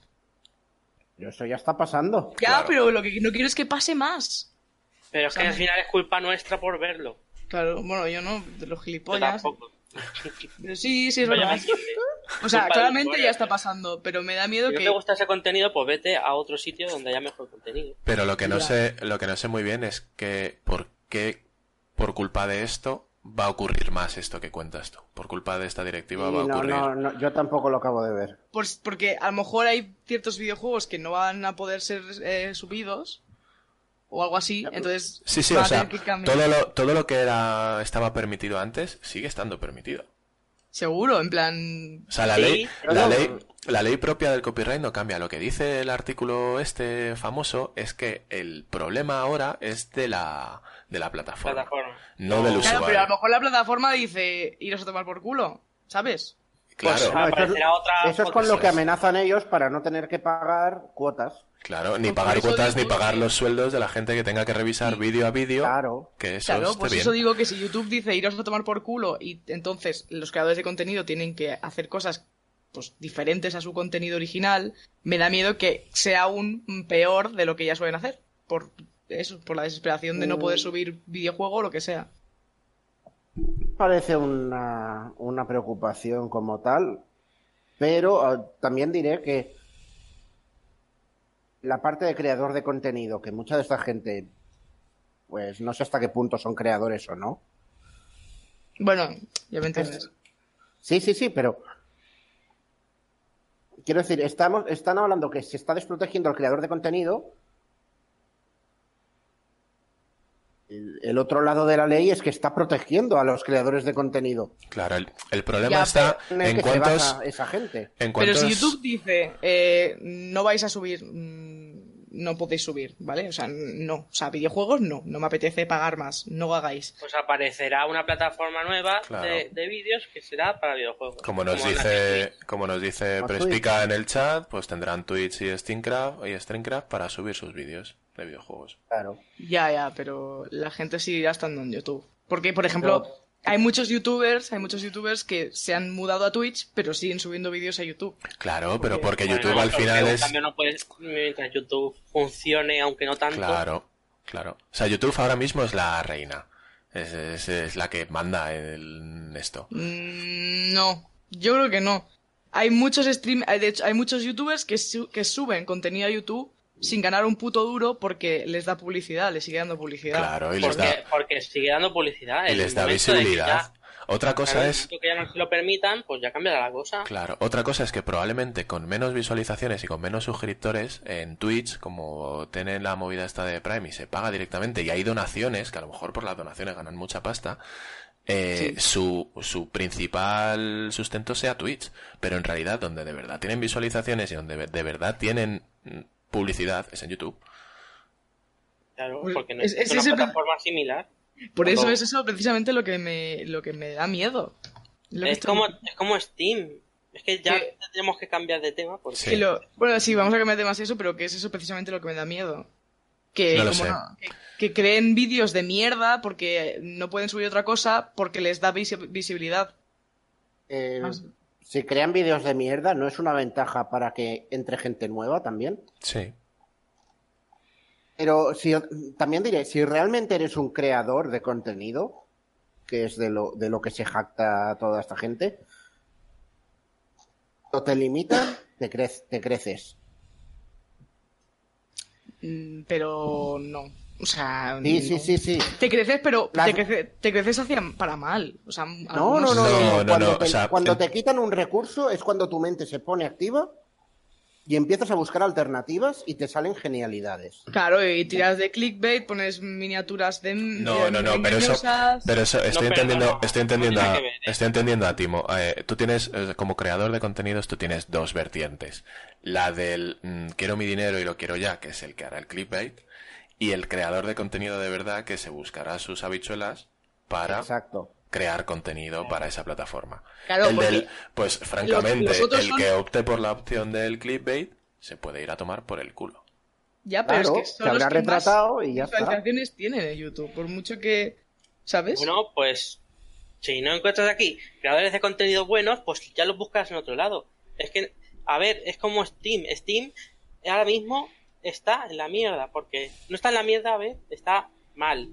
Pero eso ya está pasando. Ya, Claro. pero lo que no quiero es que pase más. Pero es que al final es culpa nuestra por verlo. Claro, bueno, yo no, de los Yo gilipollas. tampoco. Pero sí, sí, es verdad. O sea, claramente ya está pasando, pero me da miedo Si no que... te gusta ese contenido, pues vete a otro sitio donde haya mejor contenido. Pero lo que no sé, lo que no sé muy bien es que por qué, por culpa de esto, va a ocurrir más esto que cuentas tú. Por culpa de esta directiva va a no, ocurrir. no, no, yo tampoco lo acabo de ver. Pues porque a lo mejor hay ciertos videojuegos que no van a poder ser eh, subidos o algo así, entonces Sí, sí, o sea, todo lo, todo lo que era, estaba permitido antes sigue estando permitido. Seguro, en plan... O sea, la Sí, ley, la no- ley, la ley propia del copyright no cambia. Lo que dice el artículo este famoso es que el problema ahora es de la, de la plataforma, Plataforma. no del Claro, usuario. pero a lo mejor la plataforma dice iros a tomar por culo, ¿sabes? Claro, Pues, No, eso, es, Aparecerá otra eso es foto, con lo que amenazan ellos para no tener que pagar cuotas. claro, ni Pues pagar cuotas ni pagar que- los sueldos de la gente que tenga que revisar vídeo a vídeo. Claro. Que eso Claro, esté pues bien. eso digo que si YouTube dice iros a tomar por culo y entonces los creadores de contenido tienen que hacer cosas pues diferentes a su contenido original, me da miedo que sea aún peor de lo que ya suelen hacer. Por eso, por la desesperación de no poder subir videojuego o lo que sea. Parece una, una preocupación como tal, pero ah, también diré que la parte de creador de contenido, que mucha de esta gente, pues no sé hasta qué punto son creadores o no. Bueno, ya me entiendes. Sí, sí, sí, pero quiero decir, estamos, están hablando que se está desprotegiendo al creador de contenido. El, el otro lado de la ley es que está protegiendo a los creadores de contenido. Claro, el, el problema Ya, está En en cuántos, esa gente. en Pero si YouTube dice, eh, no vais a subir, mm, no podéis subir, ¿vale? O sea, no. O sea, videojuegos no. No me apetece pagar más. No lo hagáis. Pues aparecerá una plataforma nueva Claro. de, de vídeos que será para videojuegos. Como nos dice, como nos dice Prespica en el chat, pues tendrán Twitch y Streamcraft y Streamcraft para subir sus vídeos de videojuegos. Claro. Ya, ya, pero la gente seguirá estando en YouTube. Porque, por ejemplo, Pero- hay muchos youtubers, hay muchos youtubers que se han mudado a Twitch, pero siguen subiendo vídeos a YouTube. Claro, pero porque Bueno, YouTube al final es... cambio no puedes, mientras YouTube funcione, aunque no tanto. Claro, claro. O sea, YouTube ahora mismo es la reina. Es, es- es la que manda en esto. Mm, no, yo creo que no. Hay muchos stream, hay- de hecho, hay muchos youtubers que, su- que suben contenido a YouTube sin ganar un puto duro porque les da publicidad, les sigue dando publicidad. Claro, y les Porque, da, porque sigue dando publicidad. y les da visibilidad. Otra cosa es... que ya no se lo permitan, pues ya cambiará la cosa. Claro, otra cosa es que probablemente con menos visualizaciones y con menos suscriptores en Twitch, como tienen la movida esta de Prime y se paga directamente y hay donaciones, que a lo mejor por las donaciones ganan mucha pasta, eh, su, su principal sustento sea Twitch. Pero en realidad donde de verdad tienen visualizaciones y donde de verdad tienen mm, publicidad es en YouTube. Claro, Pues porque no es- es, es una ese- plataforma similar. Por eso es eso precisamente lo que me, lo que me da miedo. Lo Es estoy- como, es como Steam. Es que ya tenemos que cambiar de tema porque Sí. que lo- bueno, sí, vamos a cambiar de más eso, pero que es eso precisamente lo que me da miedo. Que, No lo como sé. no- que, que creen vídeos de mierda porque no pueden subir otra cosa porque les da visi- visibilidad. Eh, Más- si crean vídeos de mierda, ¿no es una ventaja para que entre gente nueva también? Sí. Pero si, también diré, si realmente eres un creador de contenido, que es de lo, de lo que se jacta toda esta gente, o te limitan, te, te creces. Mm, pero no. O sea, sí, sí, sí, sí. Te creces, pero te, creces, hacia para mal. O sea, no, no, no, Cuando, te, cuando te quitan un recurso es cuando tu mente se pone activa y empiezas a buscar alternativas y te salen genialidades. Claro, y tiras de clickbait, pones miniaturas de No, no, no, pero eso, pero eso estoy entendiendo, estoy entendiendo, a, estoy entendiendo a Timo. Eh, tú tienes eh, como creador de contenidos tú tienes dos vertientes. La del mm, quiero mi dinero y lo quiero ya, que es el que hará el clickbait, y el creador de contenido de verdad que se buscará sus habichuelas para crear contenido para esa plataforma. el del, pues francamente, el que opte por la opción del clickbait se puede ir a tomar por el culo. Ya, pero es que se habrá retratado y ya está. tiene de YouTube, por mucho que, ¿sabes? Bueno, pues si no encuentras aquí creadores de contenido buenos, pues ya los buscas en otro lado. Es que, a ver, es como Steam. Steam ahora mismo está en la mierda, porque no está en la mierda, ¿ves? Está mal.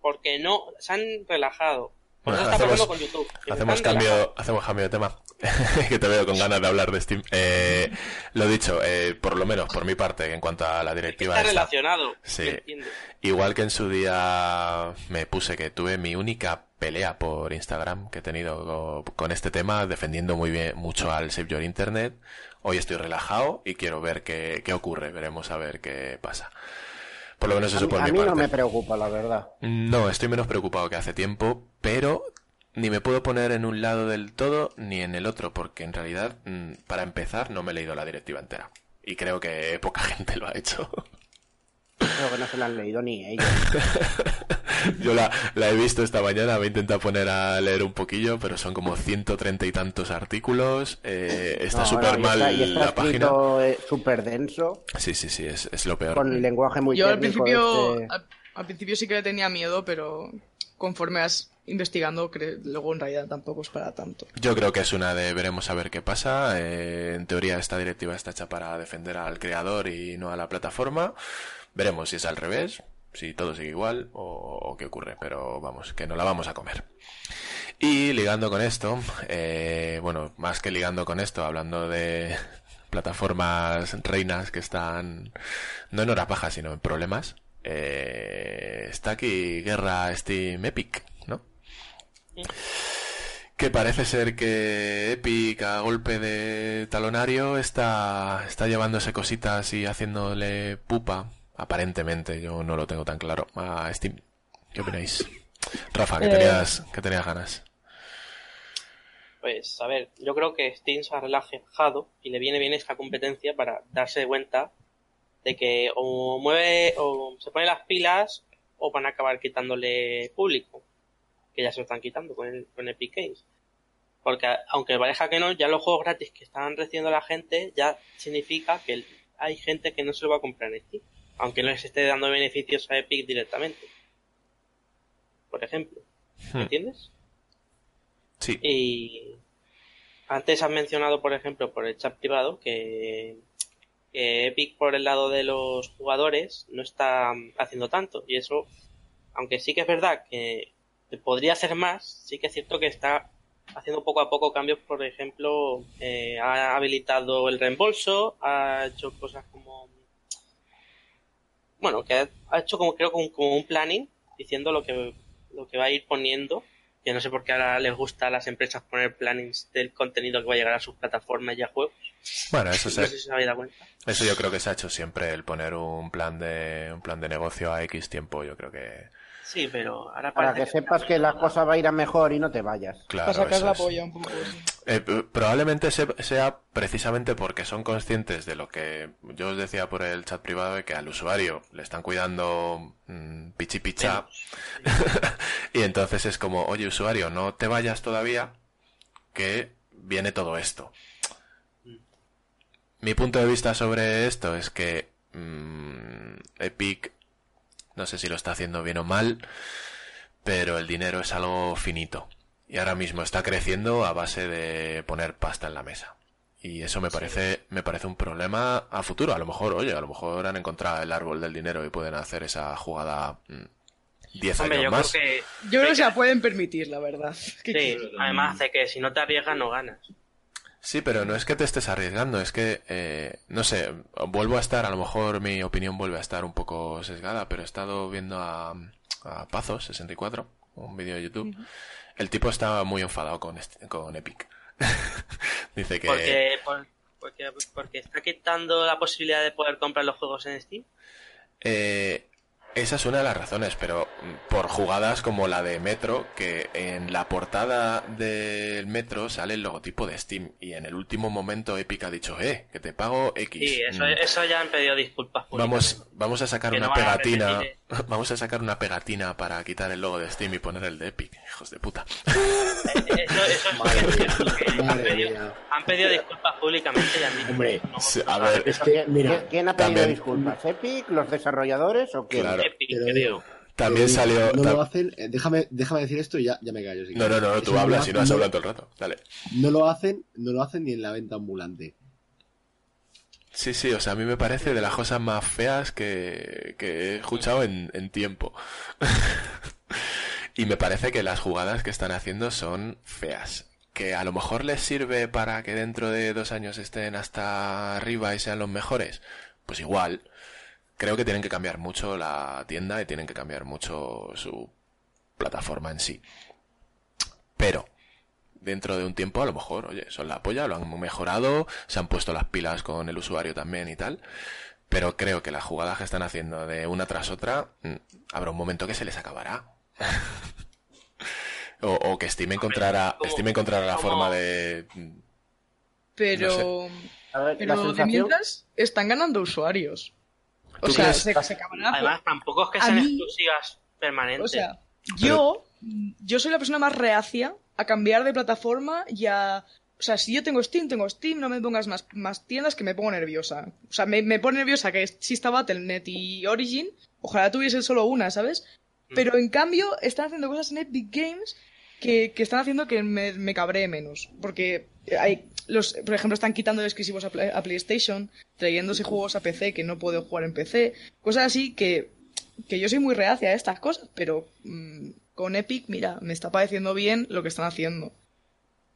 Porque no, se han relajado. Bueno, hacemos, con YouTube, hacemos cambio, hacemos cambio de tema. <laughs> que te veo con ganas de hablar de Steam. Eh, lo dicho, eh, por lo menos por mi parte, en cuanto a la directiva. Está relacionado. Sí. Igual que en su día me puse que tuve mi única pelea por Instagram que he tenido con este tema, defendiendo muy bien mucho al Save Your Internet. Hoy estoy relajado y quiero ver qué, qué ocurre. Veremos a ver qué pasa. Por lo menos eso por a mí no me preocupa, la verdad. No, estoy menos preocupado que hace tiempo, pero ni me puedo poner en un lado del todo ni en el otro, porque en realidad, mm, para empezar, no me he leído la directiva entera. Y creo que poca <laughs> gente lo ha hecho. Creo que no se la han leído ni ellos. <laughs> Yo la, he visto esta mañana, me he intentado poner a leer un poquillo, pero son como ciento treinta y tantos artículos. Eh, está súper mal la página. Eh, súper denso. Sí, sí, sí, es, lo peor. Con el lenguaje muy Yo al principio, este. al, principio sí que le tenía miedo, pero conforme vas investigando, luego en realidad tampoco es para tanto. Yo creo que es una de veremos a ver qué pasa. Eh, en teoría esta directiva está hecha para defender al creador y no a la plataforma. Veremos si es al revés, si todo sigue igual o, qué ocurre, pero vamos, que no la vamos a comer. Y ligando con esto, eh, bueno, más que ligando con esto, hablando de plataformas reinas que están no en horas bajas, sino en problemas, eh, está aquí Guerra Steam Epic, ¿no? Que parece ser que Epic a golpe de talonario está, está llevándose cositas y haciéndole pupa Aparentemente, yo no lo tengo tan claro. A Steam, ¿qué opináis? <laughs> Rafa, que eh, tenías, que tenías ganas. Pues, a ver, yo creo que Steam se ha relajado y le viene bien esta competencia para darse cuenta de que o mueve o se pone las pilas o van a acabar quitándole público. Que ya se lo están quitando con, el, con Epic Games. Porque aunque parezca que no, ya los juegos gratis que están recibiendo la gente ya significa que hay gente que no se lo va a comprar en Steam aunque no les esté dando beneficios a Epic directamente. Por ejemplo. ¿Me hmm. entiendes? Sí. Y antes has mencionado, por ejemplo, por el chat privado, que, Epic por el lado de los jugadores no está haciendo tanto. Y eso, aunque sí que es verdad que podría hacer más, sí que es cierto que está haciendo poco a poco cambios, por ejemplo, eh, ha habilitado el reembolso, ha hecho cosas como bueno, que ha hecho como creo como, un planning diciendo lo que lo que va a ir poniendo que no sé por qué ahora les gusta a las empresas poner plannings del contenido que va a llegar a sus plataformas y a juegos. Bueno, eso no sé si se habéis dado cuenta. Eso yo creo que se ha hecho siempre el poner un plan de un plan de negocio a X tiempo, yo creo que Sí, pero ahora Para que, sepas que la cosa va a ir a mejor y no te vayas. Claro, Para sacar la polla un poco. Eh, probablemente sea precisamente porque son conscientes de lo que yo os decía por el chat privado de que al usuario le están cuidando mmm, pichi picha <laughs> y entonces es como, oye usuario, no te vayas todavía que viene todo esto. Mm. Mi punto de vista sobre esto es que mmm, Epic no sé si lo está haciendo bien o mal, pero el dinero es algo finito. Y ahora mismo está creciendo a base de poner pasta en la mesa. Y eso me parece, me parece un problema a futuro. A lo mejor, oye, a lo mejor han encontrado el árbol del dinero y pueden hacer esa jugada mm, 10 Hombre, años yo más. creo que. Yo creo que se la pueden permitir, la verdad. <laughs> ¿Qué Sí, además de que si no te arriesgas, no ganas. Sí, pero no es que te estés arriesgando, es que, eh, no sé, vuelvo a estar, a lo mejor mi opinión vuelve a estar un poco sesgada, pero he estado viendo a, a Pazos64, un vídeo de YouTube. El tipo estaba muy enfadado con, este- con Epic. <laughs> Dice que... Porque, por- porque, porque está quitando la posibilidad de poder comprar los juegos en Steam. Eh, esa es una de las razones, pero mm, por jugadas como la de Metro, que en la portada del Metro sale el logotipo de Steam y en el último momento Epic ha dicho, eh, que te pago X. Sí, eso, Mm, eso ya han pedido disculpas Vamos, vamos a sacar Que una no van a pegatina. repetir, <laughs> Vamos a sacar una pegatina para quitar el logo de Steam y poner el de Epic, hijos de puta. Eh, Eso, eso es Madre cierto, mía, que han, pedido, mía. han pedido disculpas públicamente y han dicho Hombre, no, a ver, Es que, mira, ¿Quién, ha pedido también- disculpas? ¿Epic? ¿Los desarrolladores o quién? Claro. Pero creo. También salió. No tam- lo hacen. eh, Déjame, déjame decir esto y ya, ya me callo. si No, no, no, tú lo hablas y no has hacen- hablado todo el rato. Dale. No lo hacen, no lo hacen ni en la venta ambulante. Sí, sí, o sea, a mí me parece de las cosas más feas que, que he escuchado en, en tiempo. <laughs> y me parece que las jugadas que están haciendo son feas. Que a lo mejor les sirve para que dentro de dos años estén hasta arriba y sean los mejores. Pues igual. Creo que tienen que cambiar mucho la tienda y tienen que cambiar mucho su plataforma en sí. Pero, dentro de un tiempo a lo mejor, oye, son la polla, lo han mejorado, se han puesto las pilas con el usuario también y tal. Pero creo que las jugadas que están haciendo de una tras otra, mm, habrá un momento que se les acabará. <laughs> o, o que Steam encontrará, ¿cómo- Steam encontrará la forma de... <laughs> mm, Pero, A ver, la pero de mientras están ganando usuarios. O ¿Tú sea, se, se acabará. Además, tampoco es que sean mí- exclusivas permanentes. O sea, yo, yo soy la persona más reacia a cambiar de plataforma y a... O sea, si yo tengo Steam, tengo Steam, no me pongas más, más tiendas que me pongo nerviosa. O sea, me, me pone nerviosa que exista Battle.net y Origin. Ojalá tuviesen solo una, ¿sabes? Mm. Pero en cambio están haciendo cosas en Epic Games que, que están haciendo que me, me cabree menos. Porque hay, los, por ejemplo, están quitando exclusivos a, Play- a PlayStation, trayéndose juegos a PC que no puedo jugar en PC. Cosas así que, que yo soy muy reacia a estas cosas, pero mm, con Epic, mira, me está pareciendo bien lo que están haciendo.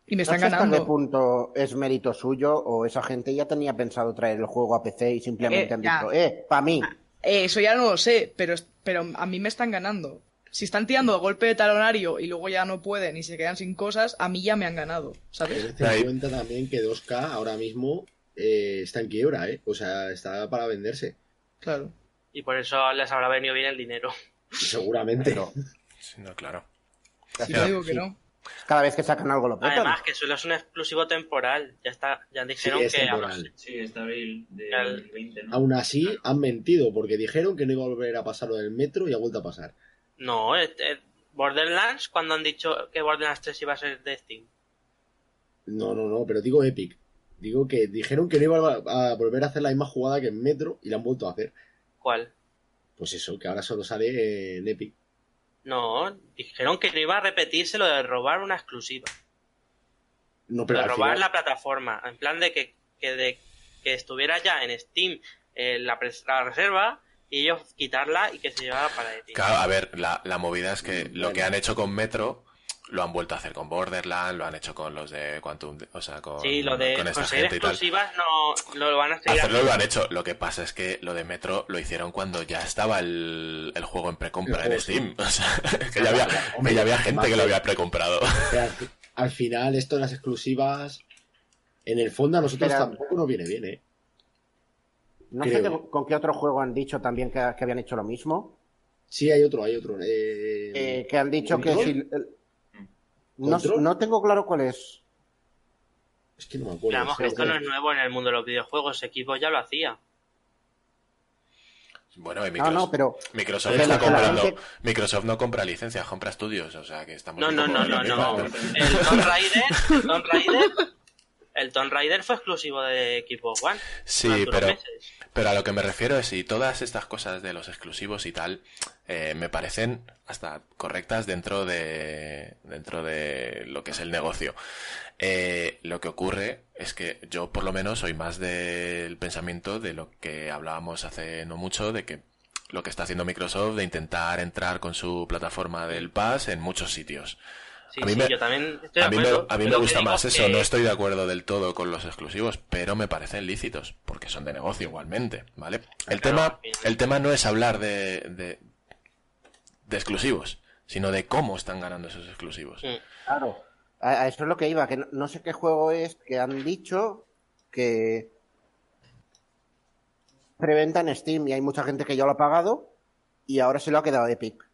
Y me No están sé hasta qué ganando. punto es mérito suyo o esa gente ya tenía pensado traer el juego a PC y simplemente Eh, han ya. dicho, eh, para mí. Eh, eso ya no lo sé, pero, pero a mí me están ganando. Si están tirando a golpe de talonario y luego ya no pueden y se quedan sin cosas, a mí ya me han ganado, ¿sabes? Ahí. en cuenta también que 2K ahora mismo eh, está en quiebra, ¿eh? O sea, está para venderse. Claro. Y por eso les habrá venido bien el dinero. Seguramente. Sí, no, claro. No digo que sí. no. cada vez que sacan algo lo petan. Además, que solo es un exclusivo temporal. Ya está, ya Sí, dijeron es que. temporal. Sí, está abril de Al- 2020, ¿no? Aún así, han mentido porque dijeron que no iba a volver a pasar lo del metro y ha vuelto a pasar. No, Borderlands, cuando han dicho que Borderlands 3 iba a ser de Steam. No, no, no, pero digo Epic. Digo que dijeron que no iba a volver a hacer la misma jugada que en Metro y la han vuelto a hacer. ¿Cuál? Pues eso, que ahora solo sale en Epic. No, dijeron que no iba a repetirse lo de robar una exclusiva. No, Lo pero de robar final- la plataforma. En plan de que, que, de, que estuviera ya en Steam eh, la, la reserva y ellos quitarla y que se llevara para Epic. Claro, a ver, la, la movida es que lo que han hecho con Metro lo han vuelto a hacer con Borderlands, lo han hecho con los de Quantum, o sea, con, Sí, lo de con esta conseguir gente y tal. exclusivas no lo van a seguir Hacerlo haciendo. lo han hecho. Lo que pasa es que lo de Metro lo hicieron cuando ya estaba el, el juego en precompra en Steam. <laughs> O sea, que ya había, Hombre, que ya había gente que lo había precomprado. Al, <laughs> al final, esto de las exclusivas, en el fondo a nosotros Pero- tampoco nos viene bien, ¿eh? No sé con qué otro juego han dicho también que, que habían hecho lo mismo. Sí, hay otro, hay otro. eh, Eh, que han dicho que si... el- no, no tengo claro cuál es. Es que no me acuerdo. Digamos que esto no es nuevo en el mundo de los videojuegos. Equipo ya lo hacía. Bueno, No, Microsoft, no, pero Microsoft que está comprando. gente- Microsoft no compra licencias, compra estudios. O sea, que estamos. No, no, no, no, no. El Tomb Raider, el Tomb Raider, el Tomb Raider fue exclusivo de equipo One. Sí, pero, meses. pero a lo que me refiero es si todas estas cosas de los exclusivos y tal eh, me parecen hasta correctas dentro de dentro de lo que es el negocio. Eh, lo que ocurre es que yo por lo menos soy más del pensamiento de lo que hablábamos hace no mucho de que lo que está haciendo Microsoft de intentar entrar con su plataforma del Pass en muchos sitios. Sí, A mí sí, me- yo también estoy de A mí me, a mí gusta más es eso, que- no estoy de acuerdo del todo con los exclusivos, pero me parecen lícitos, porque son de negocio igualmente, ¿vale? El, tema, el tema no es hablar de, de, de exclusivos, sino de cómo están ganando esos exclusivos. Mm. Claro, a, a eso es lo que iba, que no, no sé qué juego es que han dicho que preventa en Steam y hay mucha gente que ya lo ha pagado y ahora se lo ha quedado Epic.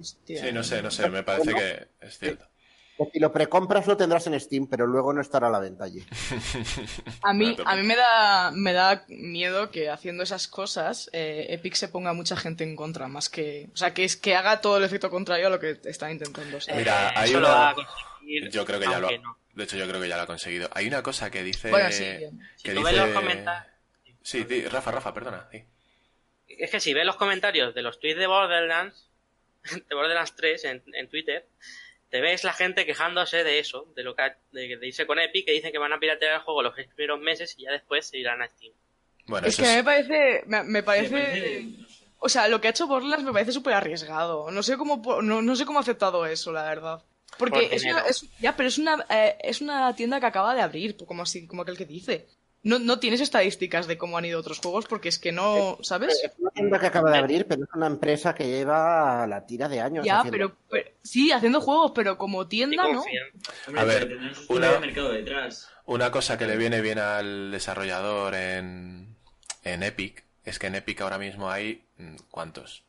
Hostia. Sí, no sé, no sé, me parece que es cierto. Que si lo precompras lo tendrás en Steam, pero luego no estará a la venta allí. A mí, a mí me da, me da miedo que haciendo esas cosas eh, Epic se ponga mucha gente en contra, más que... O sea, que, es, que haga todo el efecto contrario a lo que están intentando. ¿sabes? Mira, hay eso lo una- va a conseguir, Yo creo que ya lo ha, no. de hecho yo creo que ya lo ha conseguido. Hay una cosa que dice Bueno, sí, bien. Si que tú dice ves los comentarios... Sí, di- Rafa, Rafa, perdona. sí. Es que si ves los comentarios de los tweets de Borderlands, de Borderlands 3 en, en Twitter, te ves la gente quejándose de eso, de lo que ha- de, de irse con Epic, que dicen que van a piratear el juego los primeros meses y ya después se irán a Steam. Bueno, Es que a mí me parece... Me, me parece... O sea, lo que ha hecho Borderlands me parece súper arriesgado. No sé cómo no, no sé cómo ha aceptado eso, la verdad. Porque Por es una, es- ya, pero es una eh, es una tienda que acaba de abrir, como así, como aquel que dice. No, no tienes estadísticas de cómo han ido otros juegos porque es que no, ¿sabes? Es una tienda que acaba de abrir, pero es una empresa que lleva la tira de años. Ya, haciendo- pero, pero- sí, haciendo juegos, pero como tienda, ¿no? Hombre, A ver, una- mercado detrás. Una cosa que le viene bien al desarrollador en, en Epic es que en Epic ahora mismo hay. mm, ¿Cuántos?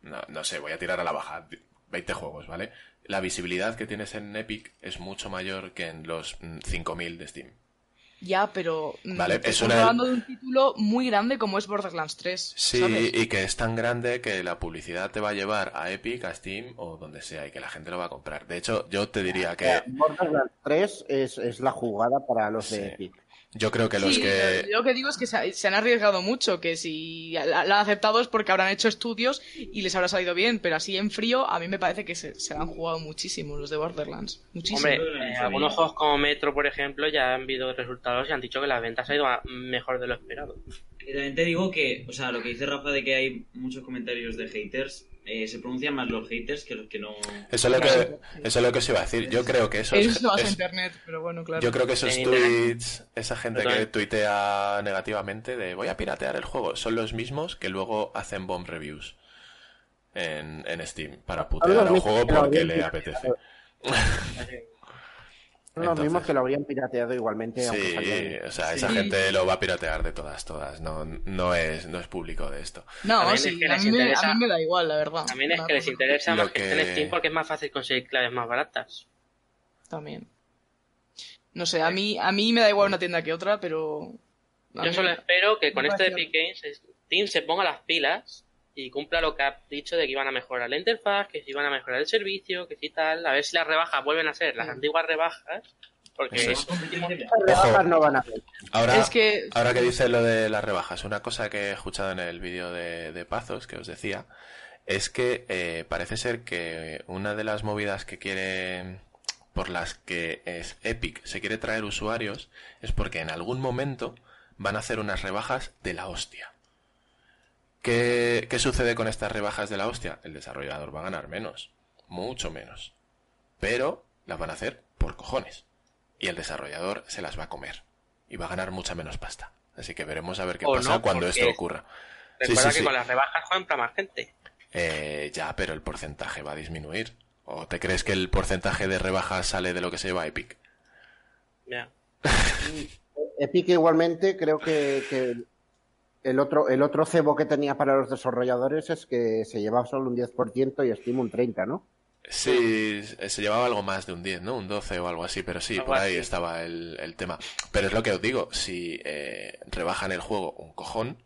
No, no sé, voy a tirar a la baja. 20 juegos, ¿vale? La visibilidad que tienes en Epic es mucho mayor que en los mm, 5000 de Steam. Ya, pero mm, Vale, es estamos una- hablando de un título muy grande como es Borderlands 3. Sí, ¿sabes? y que es tan grande que la publicidad te va a llevar a Epic, a Steam o donde sea y que la gente lo va a comprar. De hecho, yo te diría que Borderlands 3 es, es la jugada para los Sí. de Epic. Yo creo que los Sí, que yo lo que digo es que se, ha- se han arriesgado mucho, que si la, la han aceptado es porque habrán hecho estudios y les habrá salido bien, pero así en frío a mí me parece que se, se la han jugado muchísimo los de Borderlands. Muchísimo. Hombre, eh, algunos juegos como Metro, por ejemplo, ya han habido resultados y han dicho que las ventas han ido mejor de lo esperado. Y también te digo que, o sea, lo que dice Rafa de que hay muchos comentarios de haters, eh, se pronuncian más los haters que los que no. eso es lo que eso es lo que os iba a decir. Yo creo que eso es, Eso es- internet, pero bueno, claro. Yo creo que esos tweets, esa gente que tuitea negativamente de voy a piratear el juego, son los mismos que luego hacen bomb reviews en, en Steam para putear los a un mismos juego porque le apetece. Son los mismos que lo habrían pirateado igualmente. aunque Sí, o sea, esa Sí. gente lo va a piratear de todas, todas. No, no es, no es público de esto. No, es que a les mí, me, interesa- a mí me da igual, la verdad. También es que les interesa Lo más que esté en que- Steam porque es más fácil conseguir claves más baratas. También. No sé, a mí, a mí me da igual una tienda que otra, pero... Yo solo espero que con me esto de Epic Games Steam se ponga las pilas y cumpla lo que ha dicho de que iban a mejorar la interfaz, que si iban a mejorar el servicio, que si tal, a ver si las rebajas vuelven a ser las antiguas rebajas, porque Eso es. Rebajas no van a ver. Ahora, Es que... ahora que dice lo de las rebajas, una cosa que he escuchado en el vídeo de, de Pazos que os decía es que eh, parece ser que una de las movidas que quiere por las que es Epic se quiere traer usuarios es porque en algún momento van a hacer unas rebajas de la hostia. ¿Qué, qué sucede con estas rebajas de la hostia? El desarrollador va a ganar menos, mucho menos. Pero las van a hacer por cojones. Y el desarrollador se las va a comer. Y va a ganar mucha menos pasta. Así que veremos a ver qué O pasa no, cuando esto ocurra. Sí, recuerda sí, que sí. con las rebajas compra más gente. Eh, ya, pero el porcentaje va a disminuir. ¿O te crees que el porcentaje de rebajas sale de lo que se lleva Epic? Ya. <laughs> Epic igualmente creo que, que el otro el otro cebo que tenía para los desarrolladores es que se llevaba solo un 10% y Steam un 30%, ¿no? Sí, se llevaba algo más de un 10, ¿no? Un 12 o algo así, pero sí, Algo por ahí así. estaba el, el tema. Pero es lo que os digo, si eh, rebajan el juego un cojón,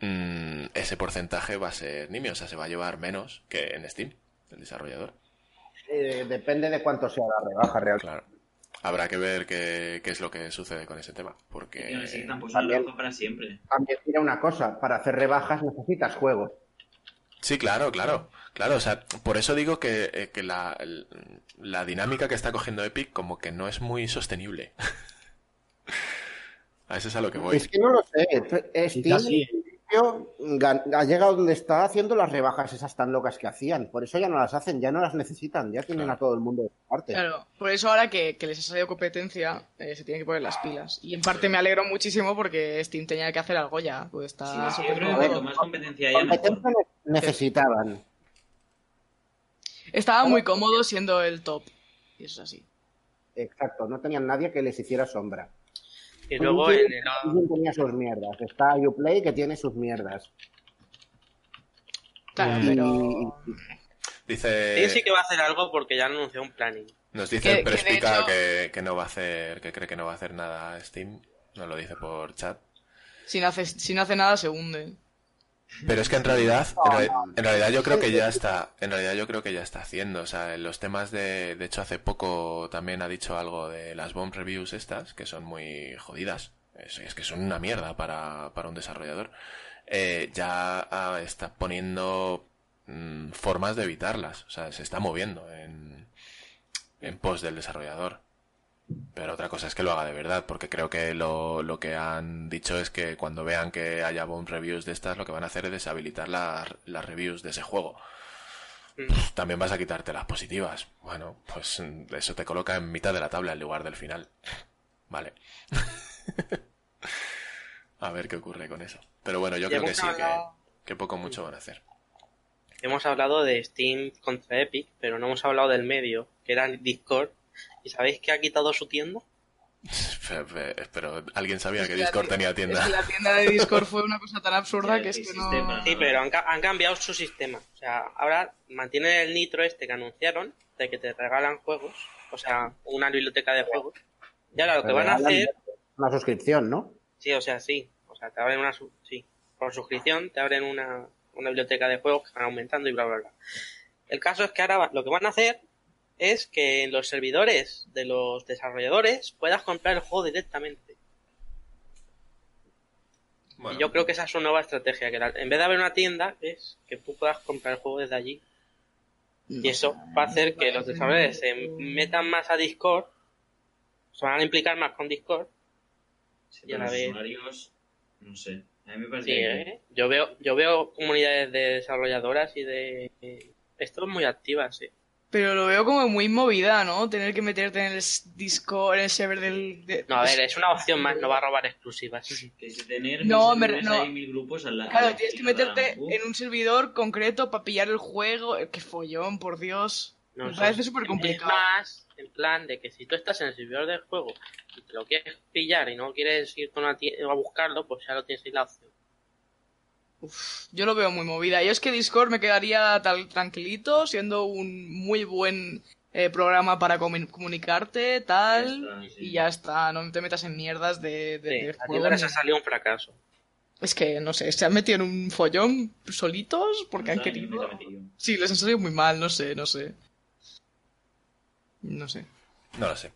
mm, ese porcentaje va a ser nimio, o sea, se va a llevar menos que en Steam, el desarrollador. Eh, depende de cuánto sea la rebaja real. Claro. Habrá que ver qué, qué es lo que sucede con ese tema, porque... También. para siempre. También mira una cosa, para hacer rebajas necesitas juegos. Sí, claro, claro, claro, o sea, por eso digo que, eh, que la, la dinámica que está cogiendo Epic como que no es muy sostenible. <laughs> a eso es a lo que voy. Es que no lo sé. Steam, sí. Principio ha llegado donde está haciendo las rebajas esas tan locas que hacían. Por eso ya no las hacen, ya no las necesitan, ya tienen Claro. a todo el mundo de su parte. Claro, por eso ahora que, que les ha salido competencia, eh, se tienen que poner las pilas. Y en parte me alegro muchísimo porque Steam tenía que hacer algo ya. Pues está Sí, yo creo que más competencia ne- necesitaban. Estaba muy cómodo siendo el top. Y eso es así. Exacto, no tenían nadie que les hiciera sombra. Y luego en el, tenía sus mierdas. Está Uplay que tiene sus mierdas. Claro, Y- pero. Dice, Steam sí que va a hacer algo porque ya anunció un planning. nos dice Prespica hecho- que, que no va a hacer, que cree que no va a hacer nada Steam. Nos lo dice por chat. Si no hace, si no hace nada, se hunde. Pero es que en realidad, en, realidad yo creo que ya está, en realidad yo creo que ya está haciendo, o sea, en los temas de, de hecho hace poco también ha dicho algo de las bomb reviews estas, que son muy jodidas, es, es que son una mierda para, para un desarrollador, Eh, ya ah, está poniendo mm, formas de evitarlas, o sea, se está moviendo en, en pos del desarrollador. Pero otra cosa es que lo haga de verdad, porque creo que lo, lo que han dicho es que cuando vean que haya bomb reviews de estas, lo que van a hacer es deshabilitar las, reviews de ese juego. Mm. También vas a quitarte las positivas. Bueno, pues mm, eso te coloca en mitad de la tabla en lugar del final. <laughs> Vale. <laughs> a ver qué ocurre con eso. Pero bueno, yo Ya creo que sí, que, que poco mucho van a hacer. Hemos hablado de Steam contra Epic, pero no hemos hablado del medio, que era Discord. ¿Y sabéis que ha quitado su tienda? Pero, ¿alguien sabía Es que Discord tenía Es tienda? que la tienda de Discord fue una cosa tan absurda <laughs> que es que sistema. no. Sí, pero han, ca- han cambiado su sistema. O sea, ahora mantienen el nitro este que anunciaron, de que te regalan juegos, o sea, una biblioteca de juegos. Y ahora lo que van a hacer, Una suscripción, ¿no? sí, o sea, sí, o sea, te abren una, su- sí, por suscripción te abren una, una biblioteca de juegos que van aumentando y bla, bla, bla. El caso es que ahora lo que van a hacer es que en los servidores de los desarrolladores puedas comprar el juego directamente. Bueno, Y yo creo que esa es su nueva estrategia, que la- en vez de haber una tienda, es que tú puedas comprar el juego desde allí. Y eso va a hacer que los desarrolladores se metan más a Discord, se van a implicar más con Discord. Sí, Y a la los vez- usuarios, no sé. A mí me parece Sí, que- ¿eh? yo veo yo veo comunidades de desarrolladoras y de esto es muy activas, sí. Pero lo veo como muy movida, ¿no? Tener que meterte en el Discord, en el server del. de- No, a ver, es una opción más, no va a robar exclusivas. tener No, me- no. hay mil grupos a la a Claro, la tienes que meterte en un servidor concreto para pillar el juego. Eh, ¡Qué follón, por Dios! No me sé. parece súper Es complicado. más, en plan de que si tú estás en el servidor del juego y te lo quieres pillar y no quieres ir tie- a buscarlo, pues ya lo tienes ahí la opción. Yo lo veo muy movida. Yo es que Discord me quedaría tal tranquilito, siendo un muy buen eh, programa para comu- comunicarte, tal. Ya está, sí. Y ya está, no te metas en mierdas de, de, Sí, de a ti juego les ni- ha salido un fracaso. Es que, no sé, se han metido en un follón solitos porque han No querido. Sí, les han salido muy mal, no sé, no sé. No sé. No lo sé.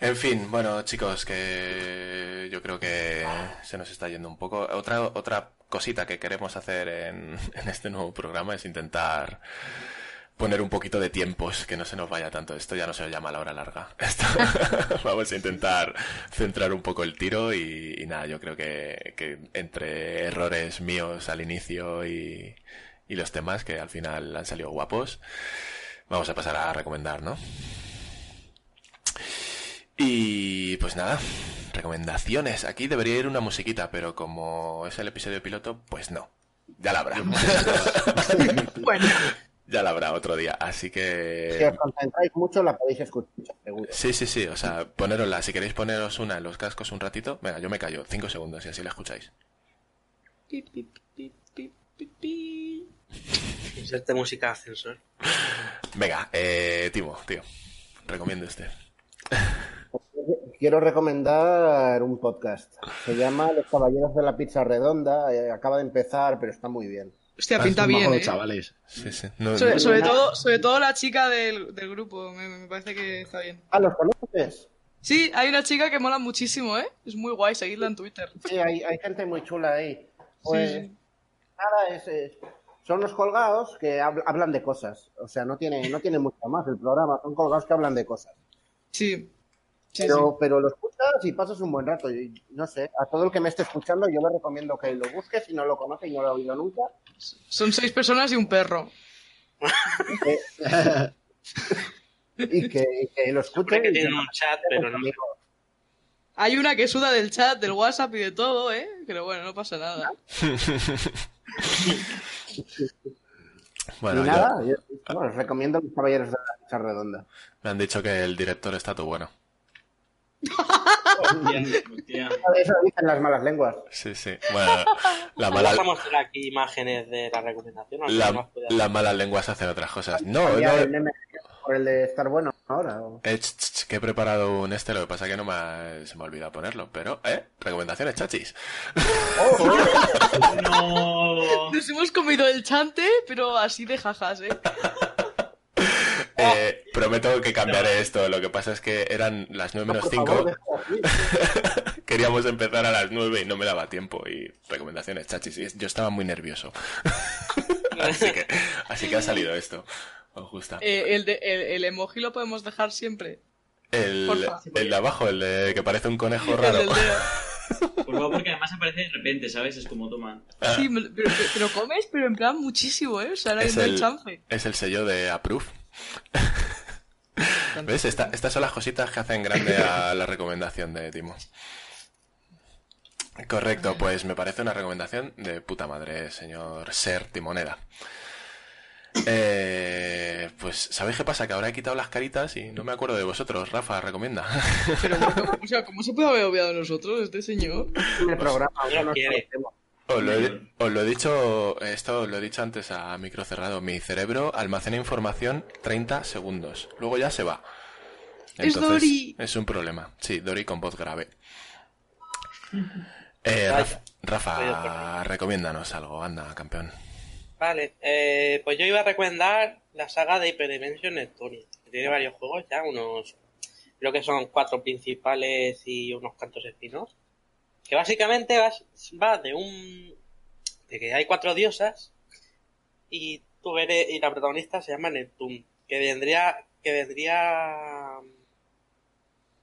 En fin, bueno, chicos, que yo creo que se nos está yendo un poco. Otra, otra cosita que queremos hacer <laughs> en, este nuevo programa es intentar poner un poquito de tiempos, que no se nos vaya tanto. Esto ya no se llama la hora larga. <laughs> <laughs> Vamos a intentar centrar un poco el tiro y, nada, yo creo que, entre errores míos al inicio y los temas que al final han salido guapos, vamos a pasar a recomendar, ¿no? Y pues nada, recomendaciones. Aquí debería ir una musiquita, pero como es el episodio piloto, pues no. Ya la habrá. <laughs> Bueno, ya la habrá otro día. Así Si que... os concentráis mucho, la podéis escuchar, seguro. Sí, sí, sí. O sea, ponérosla. Si queréis poneros una en los cascos un ratito. Venga, yo me callo. Cinco segundos y así la escucháis. Inserte música ascensor. Venga, eh, Timo, tío. Recomiende usted. Quiero recomendar un podcast. Se llama Los Caballeros de la Pizza Redonda. eh, acaba de empezar, pero está muy bien. Hostia, Ah, pinta bien, eh. chavales. Sí, sí. No, Sobre, no- sobre Nada. todo, sobre todo la chica del, del grupo, me, me parece que está bien. Ah, ¿los conoces? Sí, hay una chica que mola muchísimo, ¿eh? Es muy guay, seguidla en Twitter. Sí, hay, hay gente muy chula ahí. Pues Sí, sí. nada, es, es- son los colgados que hab- hablan de cosas. O sea, no tiene, no tiene mucho más el programa. Son colgados que hablan de cosas. Sí. Sí, pero, pero lo escuchas y pasas un buen rato. Y, no sé, a todo el que me esté escuchando yo le recomiendo que lo busque si no lo conoce y no lo ha oído nunca. Son seis personas y un perro. <laughs> y, que, lo escuche. Supone que tienen un chat, pero no. Hay una que suda del chat, del WhatsApp y de todo, ¿eh? Pero bueno, no pasa nada. Bueno, nada, yo, no, os recomiendo los caballeros de la mesa redonda. me han dicho que el director está tú bueno. Eso dicen las malas lenguas. Sí, sí. Bueno, la Vamos mala, a mostrar aquí imágenes de la recomendación. la, las malas lenguas hacen otras cosas. No, no. meme por el de estar bueno ahora. o- eh, ch, ch, ch, que he preparado un este, lo que pasa que no me ha- se me ha olvidado ponerlo. Pero, ¿eh? Recomendaciones, chachis. <laughs> <laughs> No. Nos hemos comido el chante, pero así de jajas, ¿eh? <laughs> Eh, prometo que cambiaré esto. Lo que pasa es que eran las 9 menos Por 5. favor, deja así. <laughs> Queríamos empezar a las 9 y no me daba tiempo. Y recomendaciones, chachis. Yo estaba muy nervioso. <laughs> así, que, así que ha salido esto. Os gusta. Eh, el, de, el, el emoji lo podemos dejar siempre. El, porfa. el de abajo, el de que parece un conejo raro. <laughs> Por favor, porque además aparece de repente, ¿sabes? Es como toma. Sí, me- pero, pero- pero comes, pero en plan muchísimo, ¿eh? O sea, Es el- chance. Es el sello de Approve. ¿Ves? Esta- estas son las cositas que hacen grande a <laughs> la recomendación de Timo. Correcto, pues me parece una recomendación de puta madre, señor Ser Timoneda. Eh, pues, ¿sabéis qué pasa? Que ahora he quitado las caritas y no me acuerdo de vosotros. Rafa, recomienda. Pero, bueno, o sea, ¿cómo se puede haber obviado a nosotros, este señor? El programa, no ahora nos quiere. conocemos. Os lo, he, os lo he dicho, esto os lo he dicho antes a micro cerrado. Mi cerebro almacena información 30 segundos. Luego ya se va. Es Dory. Es un problema. Sí, Dory con voz grave. Eh. Rafa, recomiéndanos algo, anda, campeón. Vale, eh, pues yo iba a recomendar la saga de Hyperdimension Neptunia, que tiene varios juegos ya, unos, creo que son cuatro principales y unos cantos espinos, que básicamente va de un, de que hay cuatro diosas y tú eres, y la protagonista se llama Neptune, que vendría, que vendría,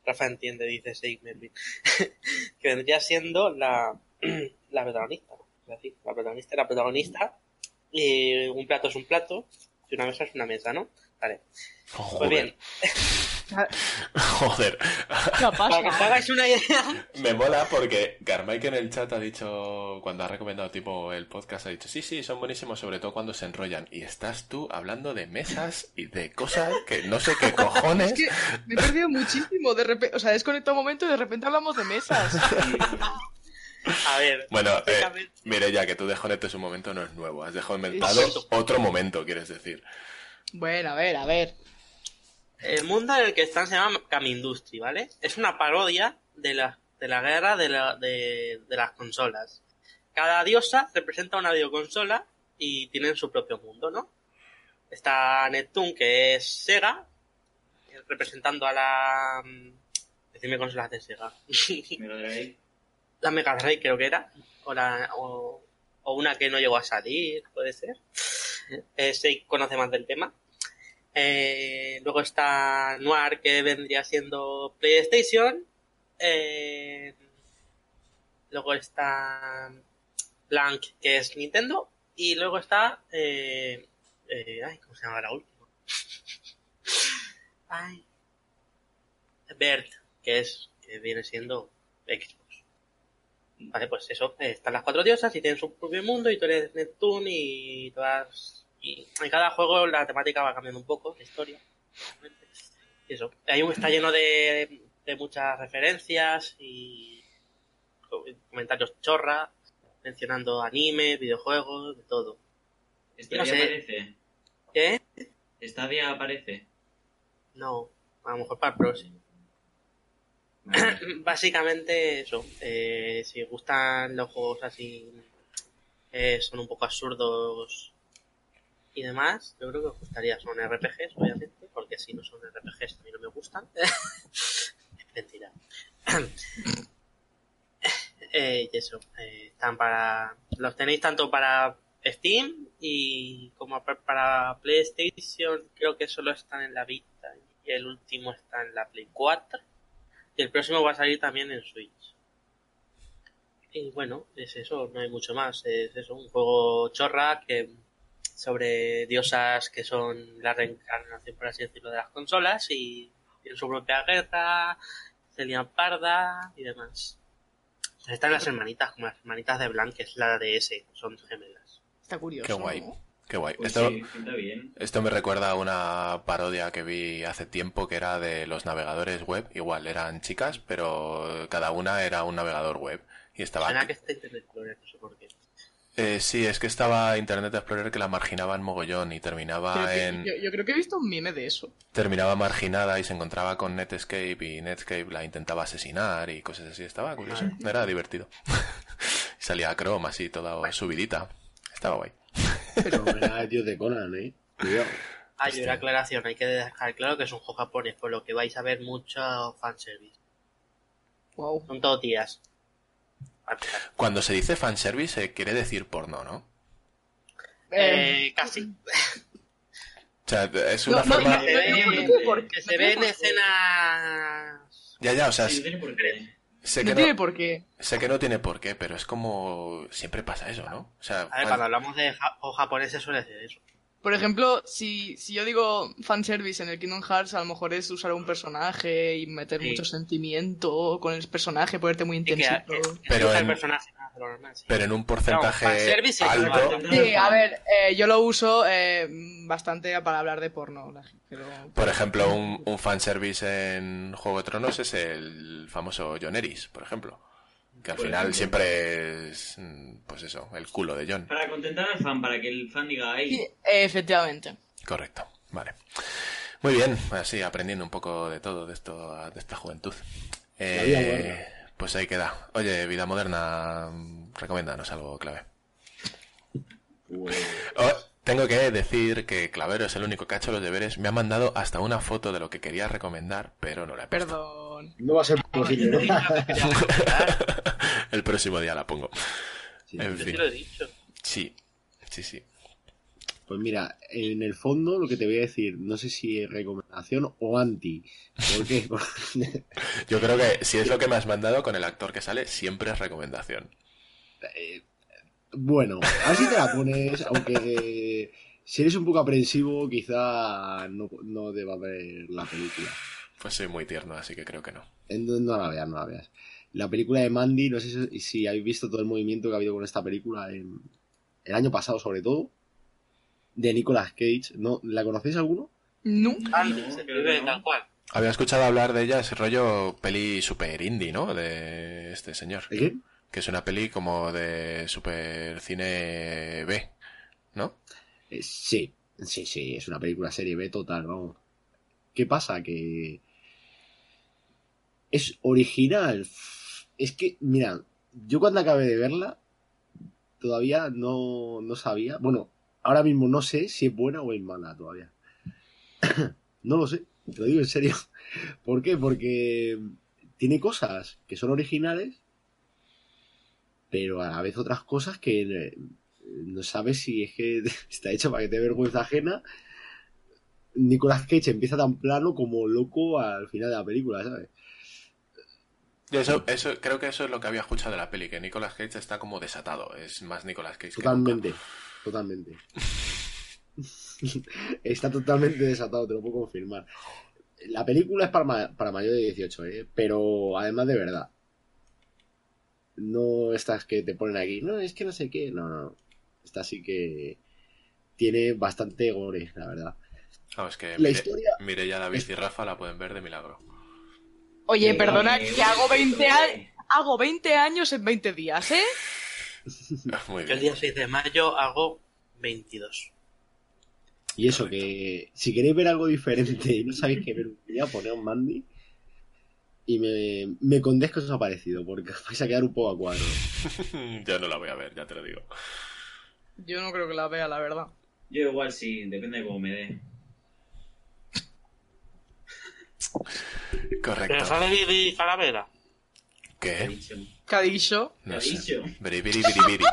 Rafa entiende, dice Seik <laughs> que vendría siendo la, <clears throat> la protagonista, es decir, la protagonista la protagonista y un plato es un plato y una mesa es una mesa, ¿no? Vale. Pues Joder, bien, <laughs> joder. ¿Qué para que os pasa? hagáis una idea, Me mola porque Carmike en el chat ha dicho, cuando ha recomendado tipo el podcast, ha dicho, sí, sí, son buenísimos, sobre todo cuando se enrollan. Y estás tú hablando de mesas y de cosas que no sé qué cojones. <laughs> Es que me he perdido muchísimo. De repente, o sea, desconectado un momento y de repente hablamos de mesas. a ver, Bueno, eh, mire ya que tú desconectes un momento no es nuevo. Has desconectado Eso. otro momento, quieres decir. Bueno, a ver, a ver. el mundo en el que están se llama Camindustry, ¿vale? Es una parodia de la, de la guerra de, la- de, de las consolas. Cada diosa representa una videoconsola y tienen su propio mundo, ¿no? Está Neptune, que es Sega, representando a la... mm, Decime consolas de Sega. Mega Drive. <laughs> la Mega Drive creo que era, o, la- o, o una que no llegó a salir, puede ser. Eh, se conoce más del tema. Eh, luego está Noir, que vendría siendo PlayStation. Eh, luego está Blank, que es Nintendo. Y luego está... eh, ay, ¿cómo se llama la última? ay. Bert, que es que viene siendo Xbox. Vale, pues eso, eh, están las cuatro diosas y tienen su propio mundo y tú eres Neptune y todas... Y en cada juego la temática va cambiando un poco, la historia. Y eso, hay un, está lleno de, de muchas referencias y comentarios chorra, mencionando anime, videojuegos, de todo. Stadia No sé. aparece. ¿Qué? Stadia aparece. No, a lo mejor para el próximo. <clears throat> Básicamente eso, eh, si gustan los juegos así, eh, son un poco absurdos y demás, yo creo que os gustaría. Son RPGs, obviamente, porque si no son RPGs a mí no me gustan. <laughs> es mentira. <clears throat> Eh, y eso, están para... Los tenéis tanto para Steam y como pa- para PlayStation, creo que solo están en la Vita y el último está en la Play 4. Y el próximo va a salir también en Switch. Y bueno, es eso, no hay mucho más. Es eso, un juego chorra que sobre diosas que son la reencarnación, por así decirlo, de las consolas y tienen su propia guerra, se lían parda y demás. Están las hermanitas, como las hermanitas de Blanc, que es la DS, son gemelas. Está curioso. Qué guay. ¿no? Qué guay. Pues Esto, sí, pinta bien. esto me recuerda a una parodia que vi hace tiempo que era de los navegadores web. Igual, eran chicas, pero cada una era un navegador web. Y estaba... Suena que está Internet Explorer, no sé por qué. Eh, sí, es que estaba Internet Explorer que la marginaba en mogollón y terminaba que- en... yo, yo creo que he visto un meme de eso. terminaba marginada y se encontraba con Netscape y Netscape la intentaba asesinar y cosas así. Estaba curioso, era divertido. <laughs> y salía Chrome así, toda subidita. Estaba guay. Pero era el tío de Conan, ¿eh? Cuidado. Ah, y una aclaración, hay que dejar claro que es un juego japonés, por lo que vais a ver mucho fanservice. Wow. Son todo tías. Cuando se dice fanservice eh, quiere decir porno, ¿no? Eh, casi. O sea, es una no, no, forma... no, no. Que se ven escenas... Ya, ya, o sea, Sí. Sé No que tiene no, por qué. sé que no tiene por qué, pero es como... Siempre pasa eso, ¿no? O sea, A ver, cuando hablamos de ja- japoneses suele ser eso. Por ejemplo, si, si yo digo fanservice en el Kingdom Hearts, a lo mejor es usar un personaje y meter Sí. mucho sentimiento con el personaje, ponerte muy que Pero en- personaje, lo normal, sí. pero en un porcentaje alto... Sí, a ver, eh, yo lo uso eh, bastante para hablar de porno. la- pero- Por ejemplo, un, un fanservice en Juego de Tronos es el famoso John Eris, por ejemplo. Que al final siempre es, mm, pues eso, el culo de John. Para contentar al fan, para que el fan diga, Sí, eh, efectivamente. Correcto, vale. Muy bien, así aprendiendo un poco de todo de esto, de esta juventud. Eh. Pues ahí queda. Oye, vida moderna, recomiéndanos algo clave. Pues, Oh, tengo que decir que Clavero es el único que ha hecho los deberes. Me ha mandado hasta una foto de lo que quería recomendar, pero no la he puesto. Perdón. no va a ser posible, ¿no? <laughs> el próximo día la pongo. Sí. En Yo fin. sí lo he dicho. Sí, sí, sí. Pues mira, en el fondo lo que te voy a decir, no sé si es recomendación o anti. Porque, <laughs> Yo creo que si es lo <laughs> que me has mandado con el actor que sale, siempre es recomendación. eh, bueno, así te la pones, aunque eh, si eres un poco aprensivo, quizá no, no deba ver la película. Pues soy muy tierno, así que creo que no. Entonces, no la veas, no la veas. La película de Mandy, no sé si, si habéis visto todo el movimiento que ha habido con esta película en- el año pasado, sobre todo, de Nicolas Cage. ¿No? ¿La conocéis alguno? No. Ah, No, no. tal cual. Había escuchado hablar de ella, ese rollo peli super indie, ¿no? De este señor. ¿De qué? Que es una peli como de super cine B, ¿no? Eh, sí, sí, sí, es una película serie B total, vamos. ¿Qué pasa? Que es original. Es que, mira, yo cuando acabé de verla, todavía no, no sabía. Bueno, ahora mismo no sé si es buena o es mala todavía. <coughs> no lo sé, te lo digo en serio. <laughs> ¿Por qué? Porque tiene cosas que son originales, pero a la vez otras cosas que eh, no sabes si es que <laughs> está hecho para que te vergüenza ajena. Nicolas Cage empieza tan plano como loco al final de la película, ¿sabes? Eso, eso, creo que eso es lo que había escuchado de la peli, que Nicolas Cage está como desatado. Es más Nicolas Cage que nunca. Totalmente. <laughs> Está totalmente desatado, te lo puedo confirmar. La película es para, ma- para mayor de 18, ¿eh? pero además de verdad. No estas que te ponen aquí, no, es que no sé qué, no, no, no. Esta sí que tiene bastante gore, la verdad. No, es que La Mire- historia- Mireia, David y Rafa la pueden ver de milagro. Oye, Eh, perdona, eh, que hago 20, eh, a- hago 20 años en 20 días, ¿eh? <laughs> Muy Yo el día 6 de mayo hago 22. Y eso, que si queréis ver algo diferente y no sabéis qué ver, ya poneos Mandy y me, me contéis que os ha parecido, porque os vais a quedar un poco a cuadro. <laughs> ya no la voy a ver, ya te lo digo. Yo no creo que la vea, la verdad. Yo igual sí, depende de cómo me dé. Pero Correcto. sale Didi Calavera. ¿Qué ha ¿Qué? dicho? ¿Qué ha dicho? ¿Qué ha No sé. Biri, biri, biri, biri.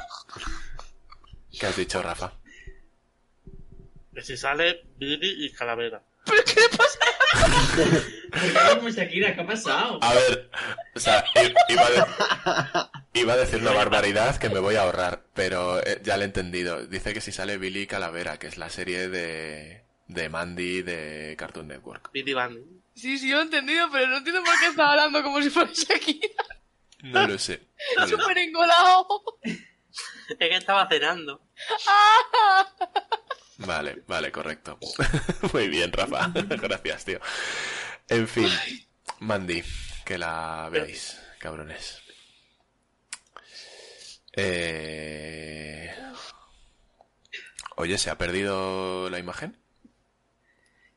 <laughs> ¿Qué has dicho, Rafa? Que si sale Didi y Calavera. ¿Pero qué le pasa? <laughs> ¿qué ha pasado? A ver, o sea, iba a, de- iba a decir una barbaridad que me voy a ahorrar, pero eh, ya lo he entendido. Dice que si sale Billy Calavera, que es la serie de, de Mandy de Cartoon Network. Billy Band. Sí, sí, lo he entendido, pero no entiendo por qué estaba hablando como si fuera Shakira. No lo sé. no. Súper engolado. Es que estaba cenando. Vale, vale, correcto. <laughs> Muy bien, Rafa. <laughs> Gracias, tío. En fin, Mandy, que la veáis, cabrones. Eh... Oye, ¿se ha perdido la imagen?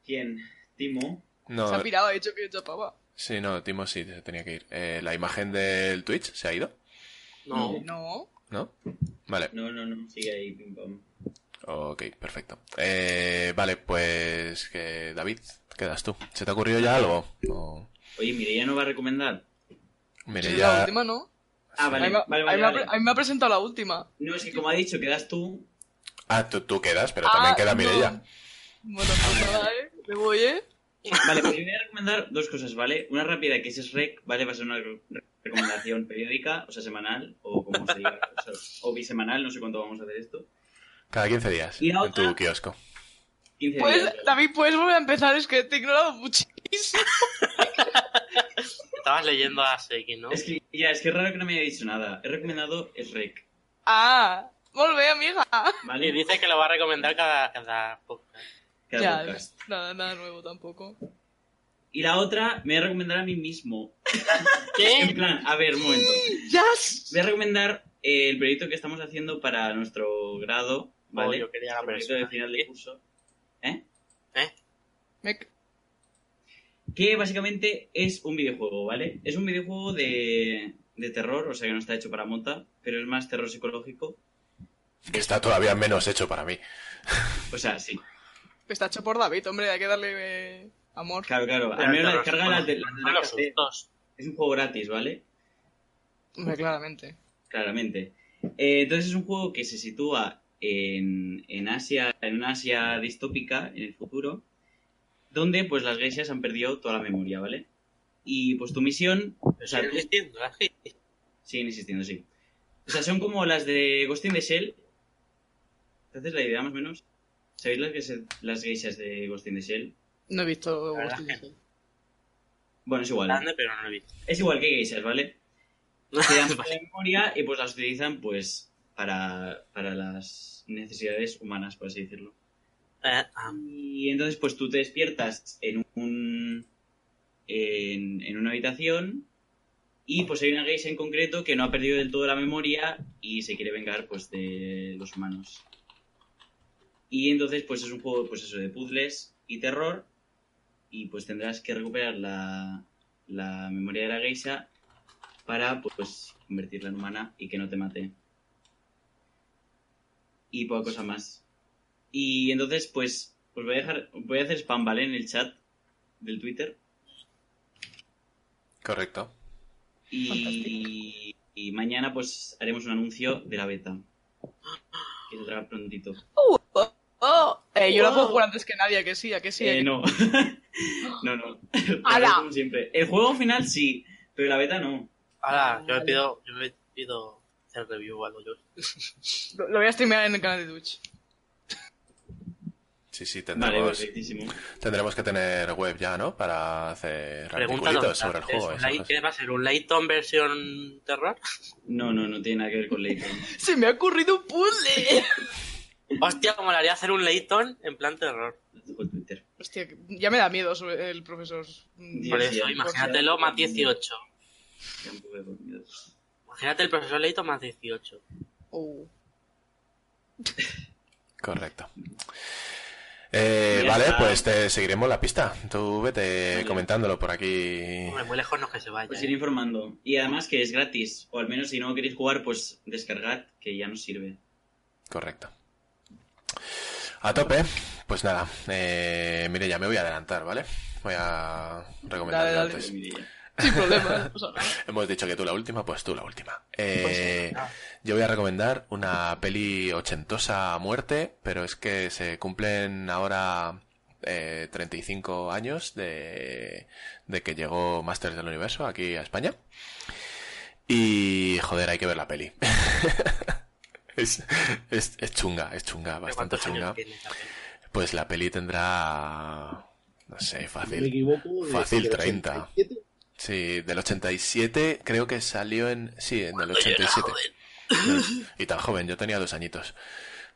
¿Quién? ¿Timo? No, Se ha pirado, ha dicho que chapaba. sí, no, Timo sí, se tenía que ir. Eh, ¿La imagen del Twitch se ha ido? No. No. ¿No? Vale, No, no, no, sigue ahí, pim pam. ok, perfecto. Eh, vale, pues que David, quedas tú. ¿Se te ha ocurrido ya algo? O... Oye, Mireia no va a recomendar. Mire, Sí, ya... la última no. Ah, A vale, mí me- vale, a mí vale. me ha vale. pre- a mí me ha presentado la última. No, es que como ha dicho, quedas tú. Ah, tú, tú quedas, pero también Ah, queda no. Mireia. Bueno, pues nada, ¿eh? Me voy, ¿eh? Vale, pues yo voy a recomendar dos cosas, ¿vale? Una rápida que es SREC, ¿vale? Va a ser una re- recomendación periódica, o sea, semanal, o como se diga, o, sea, o bisemanal, no sé cuánto vamos a hacer esto. Cada 15 días ¿Y la en tu kiosco. 15 Pues, días. David, puedes volver a empezar, es que te he ignorado muchísimo. <laughs> Estabas leyendo a Seiki, ¿no? Es que, ya, es que es raro que no me haya dicho nada. He recomendado SREC, Ah, volvé, amiga. ¿vale? dice que lo va a recomendar cada, cada podcast. Cada ya, podcast. nada, nada nuevo tampoco. Y la otra, me voy a recomendar a mí mismo. <laughs> En ¿Qué? plan, a ver, un momento. ¡Yes! Voy a recomendar eh, el proyecto que estamos haciendo para nuestro grado, ¿vale? Oh, yo quería la proyecto de final de curso. ¿Eh? ¿Eh? Me- Que básicamente es un videojuego, ¿vale? Es un videojuego de, de terror, o sea que no está hecho para monta, pero es más terror psicológico. Que está todavía menos hecho para mí. O sea, sí. Está hecho por David, hombre, hay que darle eh, amor. Claro, claro. Al menos la descarga la, de, la, de la PC. Es un juego gratis, ¿vale? Hombre, claramente. Claramente. Eh, entonces es un juego que se sitúa en, en Asia, en una Asia distópica, en el futuro, donde pues las geishas han perdido toda la memoria, ¿vale? Y pues tu misión, o sea, Sigue tú- existiendo, así. siguen existiendo, sí. O sea, son como las de Ghost in the Shell. Entonces la idea más o menos. ¿Sabéis las, las geishas de Ghost in the Shell? No he visto verdad Ghost in the Shell. Bueno, es igual. Grande, pero no lo he visto. Es igual que geishas, ¿vale? <laughs> Se dan la memoria y pues las utilizan pues para, para las necesidades humanas, por así decirlo. Eh, ah, Y entonces pues tú te despiertas en un en, en una habitación y pues hay una geisha en concreto que no ha perdido del todo la memoria y se quiere vengar pues de los humanos. Y entonces pues es un juego pues eso de puzzles y terror y pues tendrás que recuperar la, la memoria de la geisha para pues convertirla en humana y que no te mate. Y poca cosa más. Y entonces, pues, os voy a dejar, voy a hacer spam, ¿vale? En el chat del Twitter. Correcto. Y, y mañana, pues, haremos un anuncio de la beta. Que saldrá prontito. Oh, eh, yo la puedo Wow. jugar antes que nadie, ¿a que sí, a que sí. Eh, que- <laughs> no. no, no. Siempre. El juego final sí, pero la beta no. ahora, yo me pido, yo me pido hacer review o algo yo. Lo, lo voy a streamear en el canal de Twitch. Sí, sí, Vale, tendremos, perfectísimo. tendremos que tener web ya, ¿no? Para hacer articulitos sobre el ¿es juego. light-. ¿Qué va a ser? ¿Un Layton versión terror? No, no, no tiene nada que ver con Layton. <laughs> ¡Se me ha ocurrido un puzzle! <laughs> Hostia, como le haría hacer un Layton en plan terror. Twitter. Hostia, ya me da miedo el profesor. Por eso, imagínatelo más 18. Ya un poco de dormido. Imagínate el profesor Layton más 18. Oh. <laughs> Correcto. Eh, vale, pues te seguiremos la pista. Tú vete Vale. comentándolo por aquí. Hombre, muy lejos no que se vaya. Pues ¿eh? ir informando. Y además que es gratis. O al menos si no queréis jugar, pues descargad, que ya nos sirve. Correcto. A tope. Pues nada, eh, mire, ya me voy a adelantar, ¿vale? Voy a recomendar Dale, dale. antes. Sin problema. <laughs> Hemos dicho que tú la última, pues tú la última. Eh, Pues, nada. yo voy a recomendar una peli ochentosa a muerte, pero es que se cumplen ahora eh, 35 años de, de que llegó Masters del Universo aquí a España. Y joder, hay que ver la peli. <laughs> es, es, es chunga, es chunga, ¿De bastante chunga. peli? Pues la peli tendrá, no sé, me fácil. equivoco, Fácil, del 30. 87. Sí, del 87 creo que salió en... Sí, en el 87. Y tan joven, yo tenía dos añitos.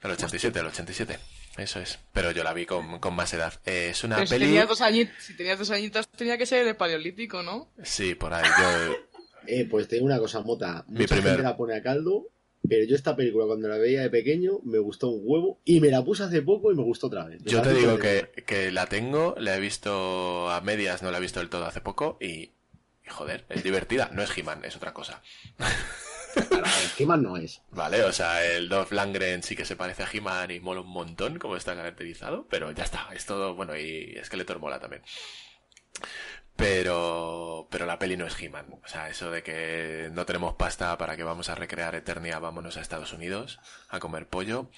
Del 87, del 87. Eso es. Pero yo la vi con, con más edad. Eh, es una Pero si peli... tenías, dos añitos, si tenías dos añitos, tenía que ser el paleolítico, ¿no? Sí, por ahí. Yo... <laughs> Eh, pues tengo una cosa, Mota. Mi Mucha primer- gente la pone a caldo, pero yo esta película cuando la veía de pequeño me gustó un huevo y me la puse hace poco y me gustó otra vez. Me Yo te digo que... que, la tengo, la he visto a medias, no la he visto del todo hace poco y... y joder, es divertida. No es He-Man, es otra cosa. Claro, ¿Qué más no es? <laughs> Vale, o sea, el Dolph Langren sí que se parece a He-Man y mola un montón como está caracterizado, pero ya está, es todo, bueno, y Skeletor mola también. Pero, pero la peli no es He-Man. O sea, eso de que no tenemos pasta para que vamos a recrear Eternia, vámonos a Estados Unidos a comer pollo,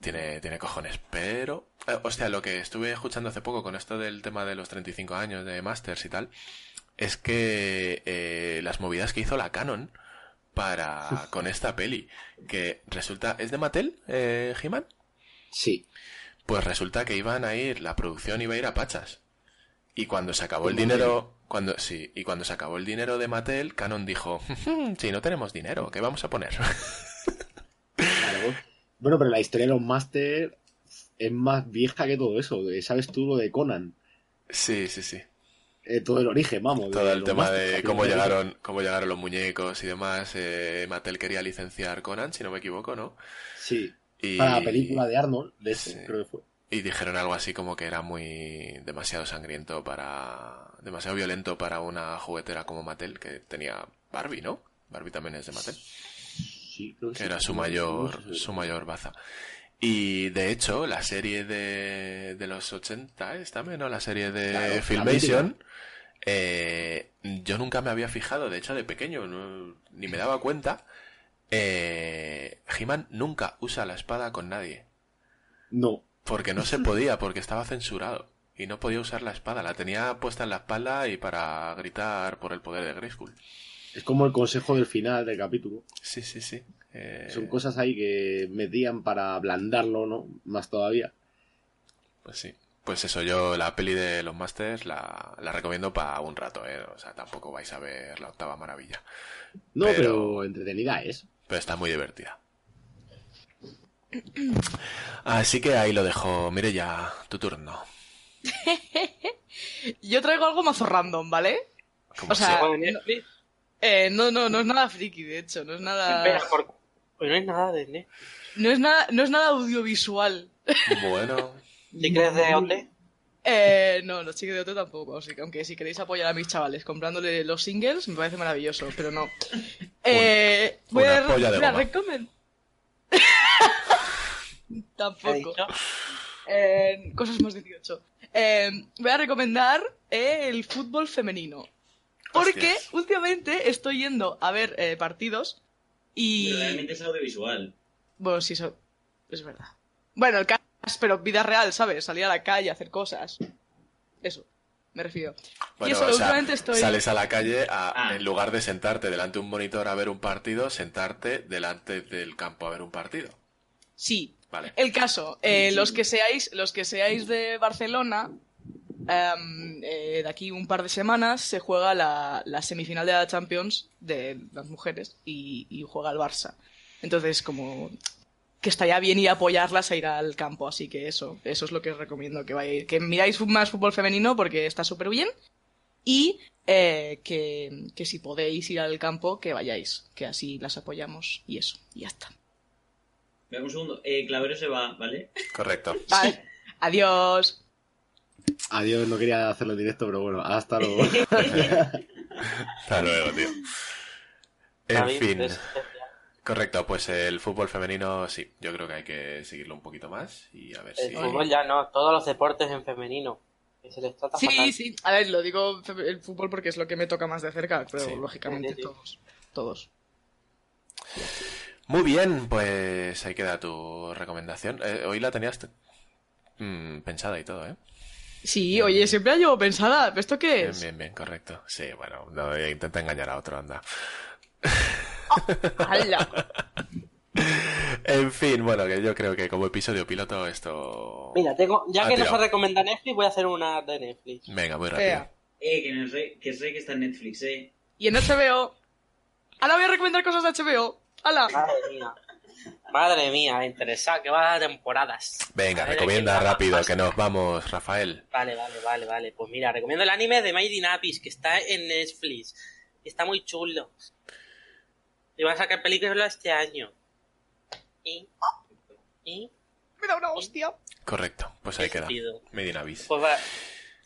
tiene, tiene cojones. Pero, eh, hostia, lo que estuve escuchando hace poco con esto del tema de los 35 años de Masters y tal, es que eh, las movidas que hizo la Canon para con esta peli, que resulta, ¿es de Mattel, eh, He-Man? Sí. Pues resulta que iban a ir, la producción iba a ir a Pachas. Y cuando se acabó el dinero, cuando, sí, y cuando se acabó el dinero de Mattel, Canon dijo, si no tenemos dinero, ¿qué vamos a poner? Claro. <laughs> Bueno, pero la historia de los Master es más vieja que todo eso. ¿Sabes tú lo de Conan? sí, sí, sí. Eh, todo el origen, vamos. Todo el tema de cómo llegaron, cómo llegaron los muñecos y demás. eh, Mattel quería licenciar Conan, si no me equivoco, ¿no? Sí. Y, Para la película de Arnold, de ese, Sí. creo que fue. Y dijeron algo así como que era muy demasiado sangriento para, demasiado violento para una juguetera como Mattel que tenía Barbie, ¿no? Barbie también es de Mattel. Sí, creo que que sí. era su No, mayor, no sé. su mayor baza. Y de hecho, la serie de, de los 80 es también, ¿no? La serie de Claro, Filmation. eh, yo nunca me había fijado, de hecho, de pequeño, no- ni me daba cuenta. Eh, He-Man nunca usa la espada con nadie. No. Porque no se podía, porque estaba censurado. Y no podía usar la espada. La tenía puesta en la espalda y para gritar por el poder de Grayskull. Es como el consejo del final del capítulo. Sí, sí, sí. Eh, Son cosas ahí que metían para ablandarlo, ¿no? Más todavía. Pues sí. Pues eso, yo la peli de los Masters la, la recomiendo para un rato, ¿eh? O sea, tampoco vais a ver la octava maravilla. No, Pero- pero, entretenida es. Pero está muy divertida. Así que ahí lo dejo. Mire ya, tu turno. <laughs> Yo traigo algo mazo random, ¿vale? O sea. Eh, no, no, no es nada friki, de hecho, no es nada... Espera, por- Pues no es nada de Netflix. No es nada, no es nada audiovisual. <laughs> Bueno, ¿Te crees de OT? Eh, no, los chicos de otro tampoco. así que aunque si queréis apoyar a mis chavales comprándole los singles, me parece maravilloso, pero no. Eh, voy una a voy a goma. <laughs> recomend- ¿Qué ha Tampoco. Eh, cosas más 18. Eh, voy a recomendar eh, el fútbol femenino. Porque Hostias. últimamente estoy yendo a ver eh, partidos y... Pero realmente es audiovisual. Bueno, sí, eso es verdad. Bueno, el caso, pero vida real, ¿sabes? Salir a la calle, hacer cosas. Eso, me refiero. bueno, eso, o sea, últimamente estoy- sales a la calle a, Ah. en lugar de sentarte delante de un monitor a ver un partido, sentarte delante del campo a ver un partido. Sí. Vale. El caso, eh, los que seáis, los que seáis de Barcelona, em, eh, de aquí un par de semanas se juega la, la semifinal de la Champions de las mujeres y, y juega el Barça. Entonces, como que estaría bien ir a apoyarlas a ir al campo, así que eso, eso es lo que os recomiendo, que vayáis, que miráis más fútbol femenino porque está súper bien y eh, que, que si podéis ir al campo, que vayáis, que así las apoyamos y eso, y ya está. Veamos un segundo. Eh, Clavero se va, ¿vale? Correcto. <laughs> Vale. Adiós. Adiós, no quería hacerlo en directo, pero bueno, hasta <laughs> luego. Hasta luego, tío. En David, fin. es- Correcto, pues el fútbol femenino sí, yo creo que hay que seguirlo un poquito más y a ver El si... fútbol ya no, todos los deportes en femenino. Que se les trata Sí, fatal. sí. A ver, lo digo el fútbol porque es lo que me toca más de cerca, pero Sí. lógicamente Sí, sí. todos. Todos. Muy bien, pues ahí queda tu recomendación. Eh, hoy la tenías mm, pensada y todo, ¿eh? Sí, oye, siempre la llevo pensada. ¿pero ¿Esto qué Bien, es? bien, bien, correcto. Sí, bueno, no, eh, intenta engañar a otro, anda. ¡Hala! <laughs> En fin, bueno, que yo creo que como episodio piloto esto... Mira, tengo, ya que no tirado. se recomienda Netflix, voy a hacer una de Netflix. Venga, muy rápido. Ea. Eh, que, no re- que sé que está en Netflix, eh. Y en HBO. Ahora voy a recomendar cosas de HBO. ¡Hala! Madre mía. Madre mía, interesado, que va a temporadas. Venga, ver, recomienda ¿qué va a rápido, que nos vamos, Rafael. Vale, vale, vale, vale. Pues mira, recomiendo el anime de Made in Abyss, que está en Netflix. Está muy chulo. Y van a sacar películas este año. Y... Y... Me da una hostia. Correcto, pues ahí queda. Bis. Pues va...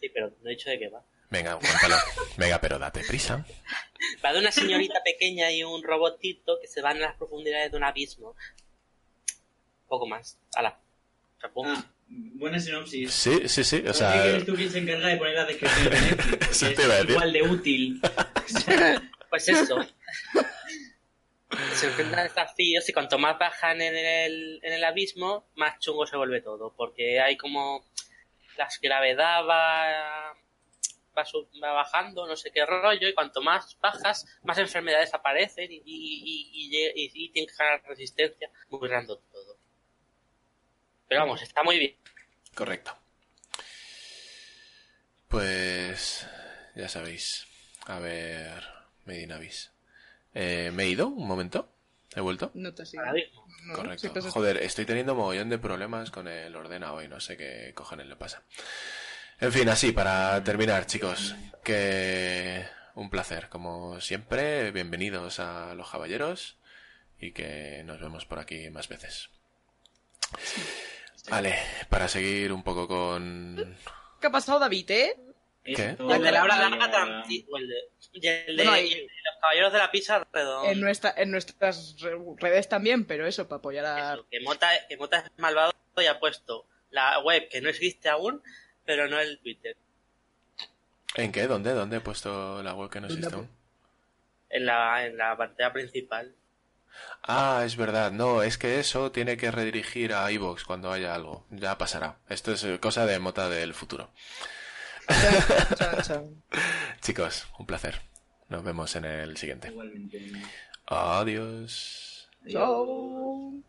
Sí, pero no he dicho de qué va. Venga, cuéntalo. Venga, pero date prisa. Va de una señorita pequeña y un robotito que se van a las profundidades de un abismo. Poco más. Ala. Ah, buena sinopsis. Sí, sí, sí, o ¿Qué sea... eres tú quien se encarga de poner la descripción de Netflix? <laughs> Eso Porque te iba a es decir. igual de útil. <laughs> Pues eso. se enfrentan desafíos y cuanto más bajan en el, en el abismo, más chungo se vuelve todo. Porque hay como las gravedad va, va, sub- va bajando, no sé qué rollo, y cuanto más bajas, más enfermedades aparecen y, y, y, y, lle- y- y tienen que ganar resistencia, muy random todo. Pero vamos, está muy bien. Correcto. Pues ya sabéis. A ver, Medina Bis. Eh, ¿Me he ido un momento? ¿He vuelto? No te mismo. No, Correcto. Joder, estoy teniendo mogollón de problemas con el ordena hoy, no sé qué cojones le pasa. En fin, así, para terminar, chicos, que un placer, como siempre, bienvenidos a los caballeros y que nos vemos por aquí más veces. Vale, para seguir un poco con... ¿Qué ha pasado, David, eh? ¿Qué? El de la hora larga también. o el de- Y el de, Bueno, y y- el de los caballeros de la pizza redondo. En, nuestra, en nuestras re- redes también, pero eso, para apoyar a... Eso, que, Mota, que Mota es malvado y ha puesto la web que no existe aún, pero no el Twitter. ¿En qué? ¿Dónde? ¿Dónde he puesto la web que no existe aún? En la, en la pantalla principal. Ah, es verdad. No, es que eso tiene que redirigir a iVoox cuando haya algo. Ya pasará. Esto es eh, cosa de mota del futuro. <laughs> Chicos, un placer. Nos vemos en el siguiente. Igualmente. Adiós. Chao.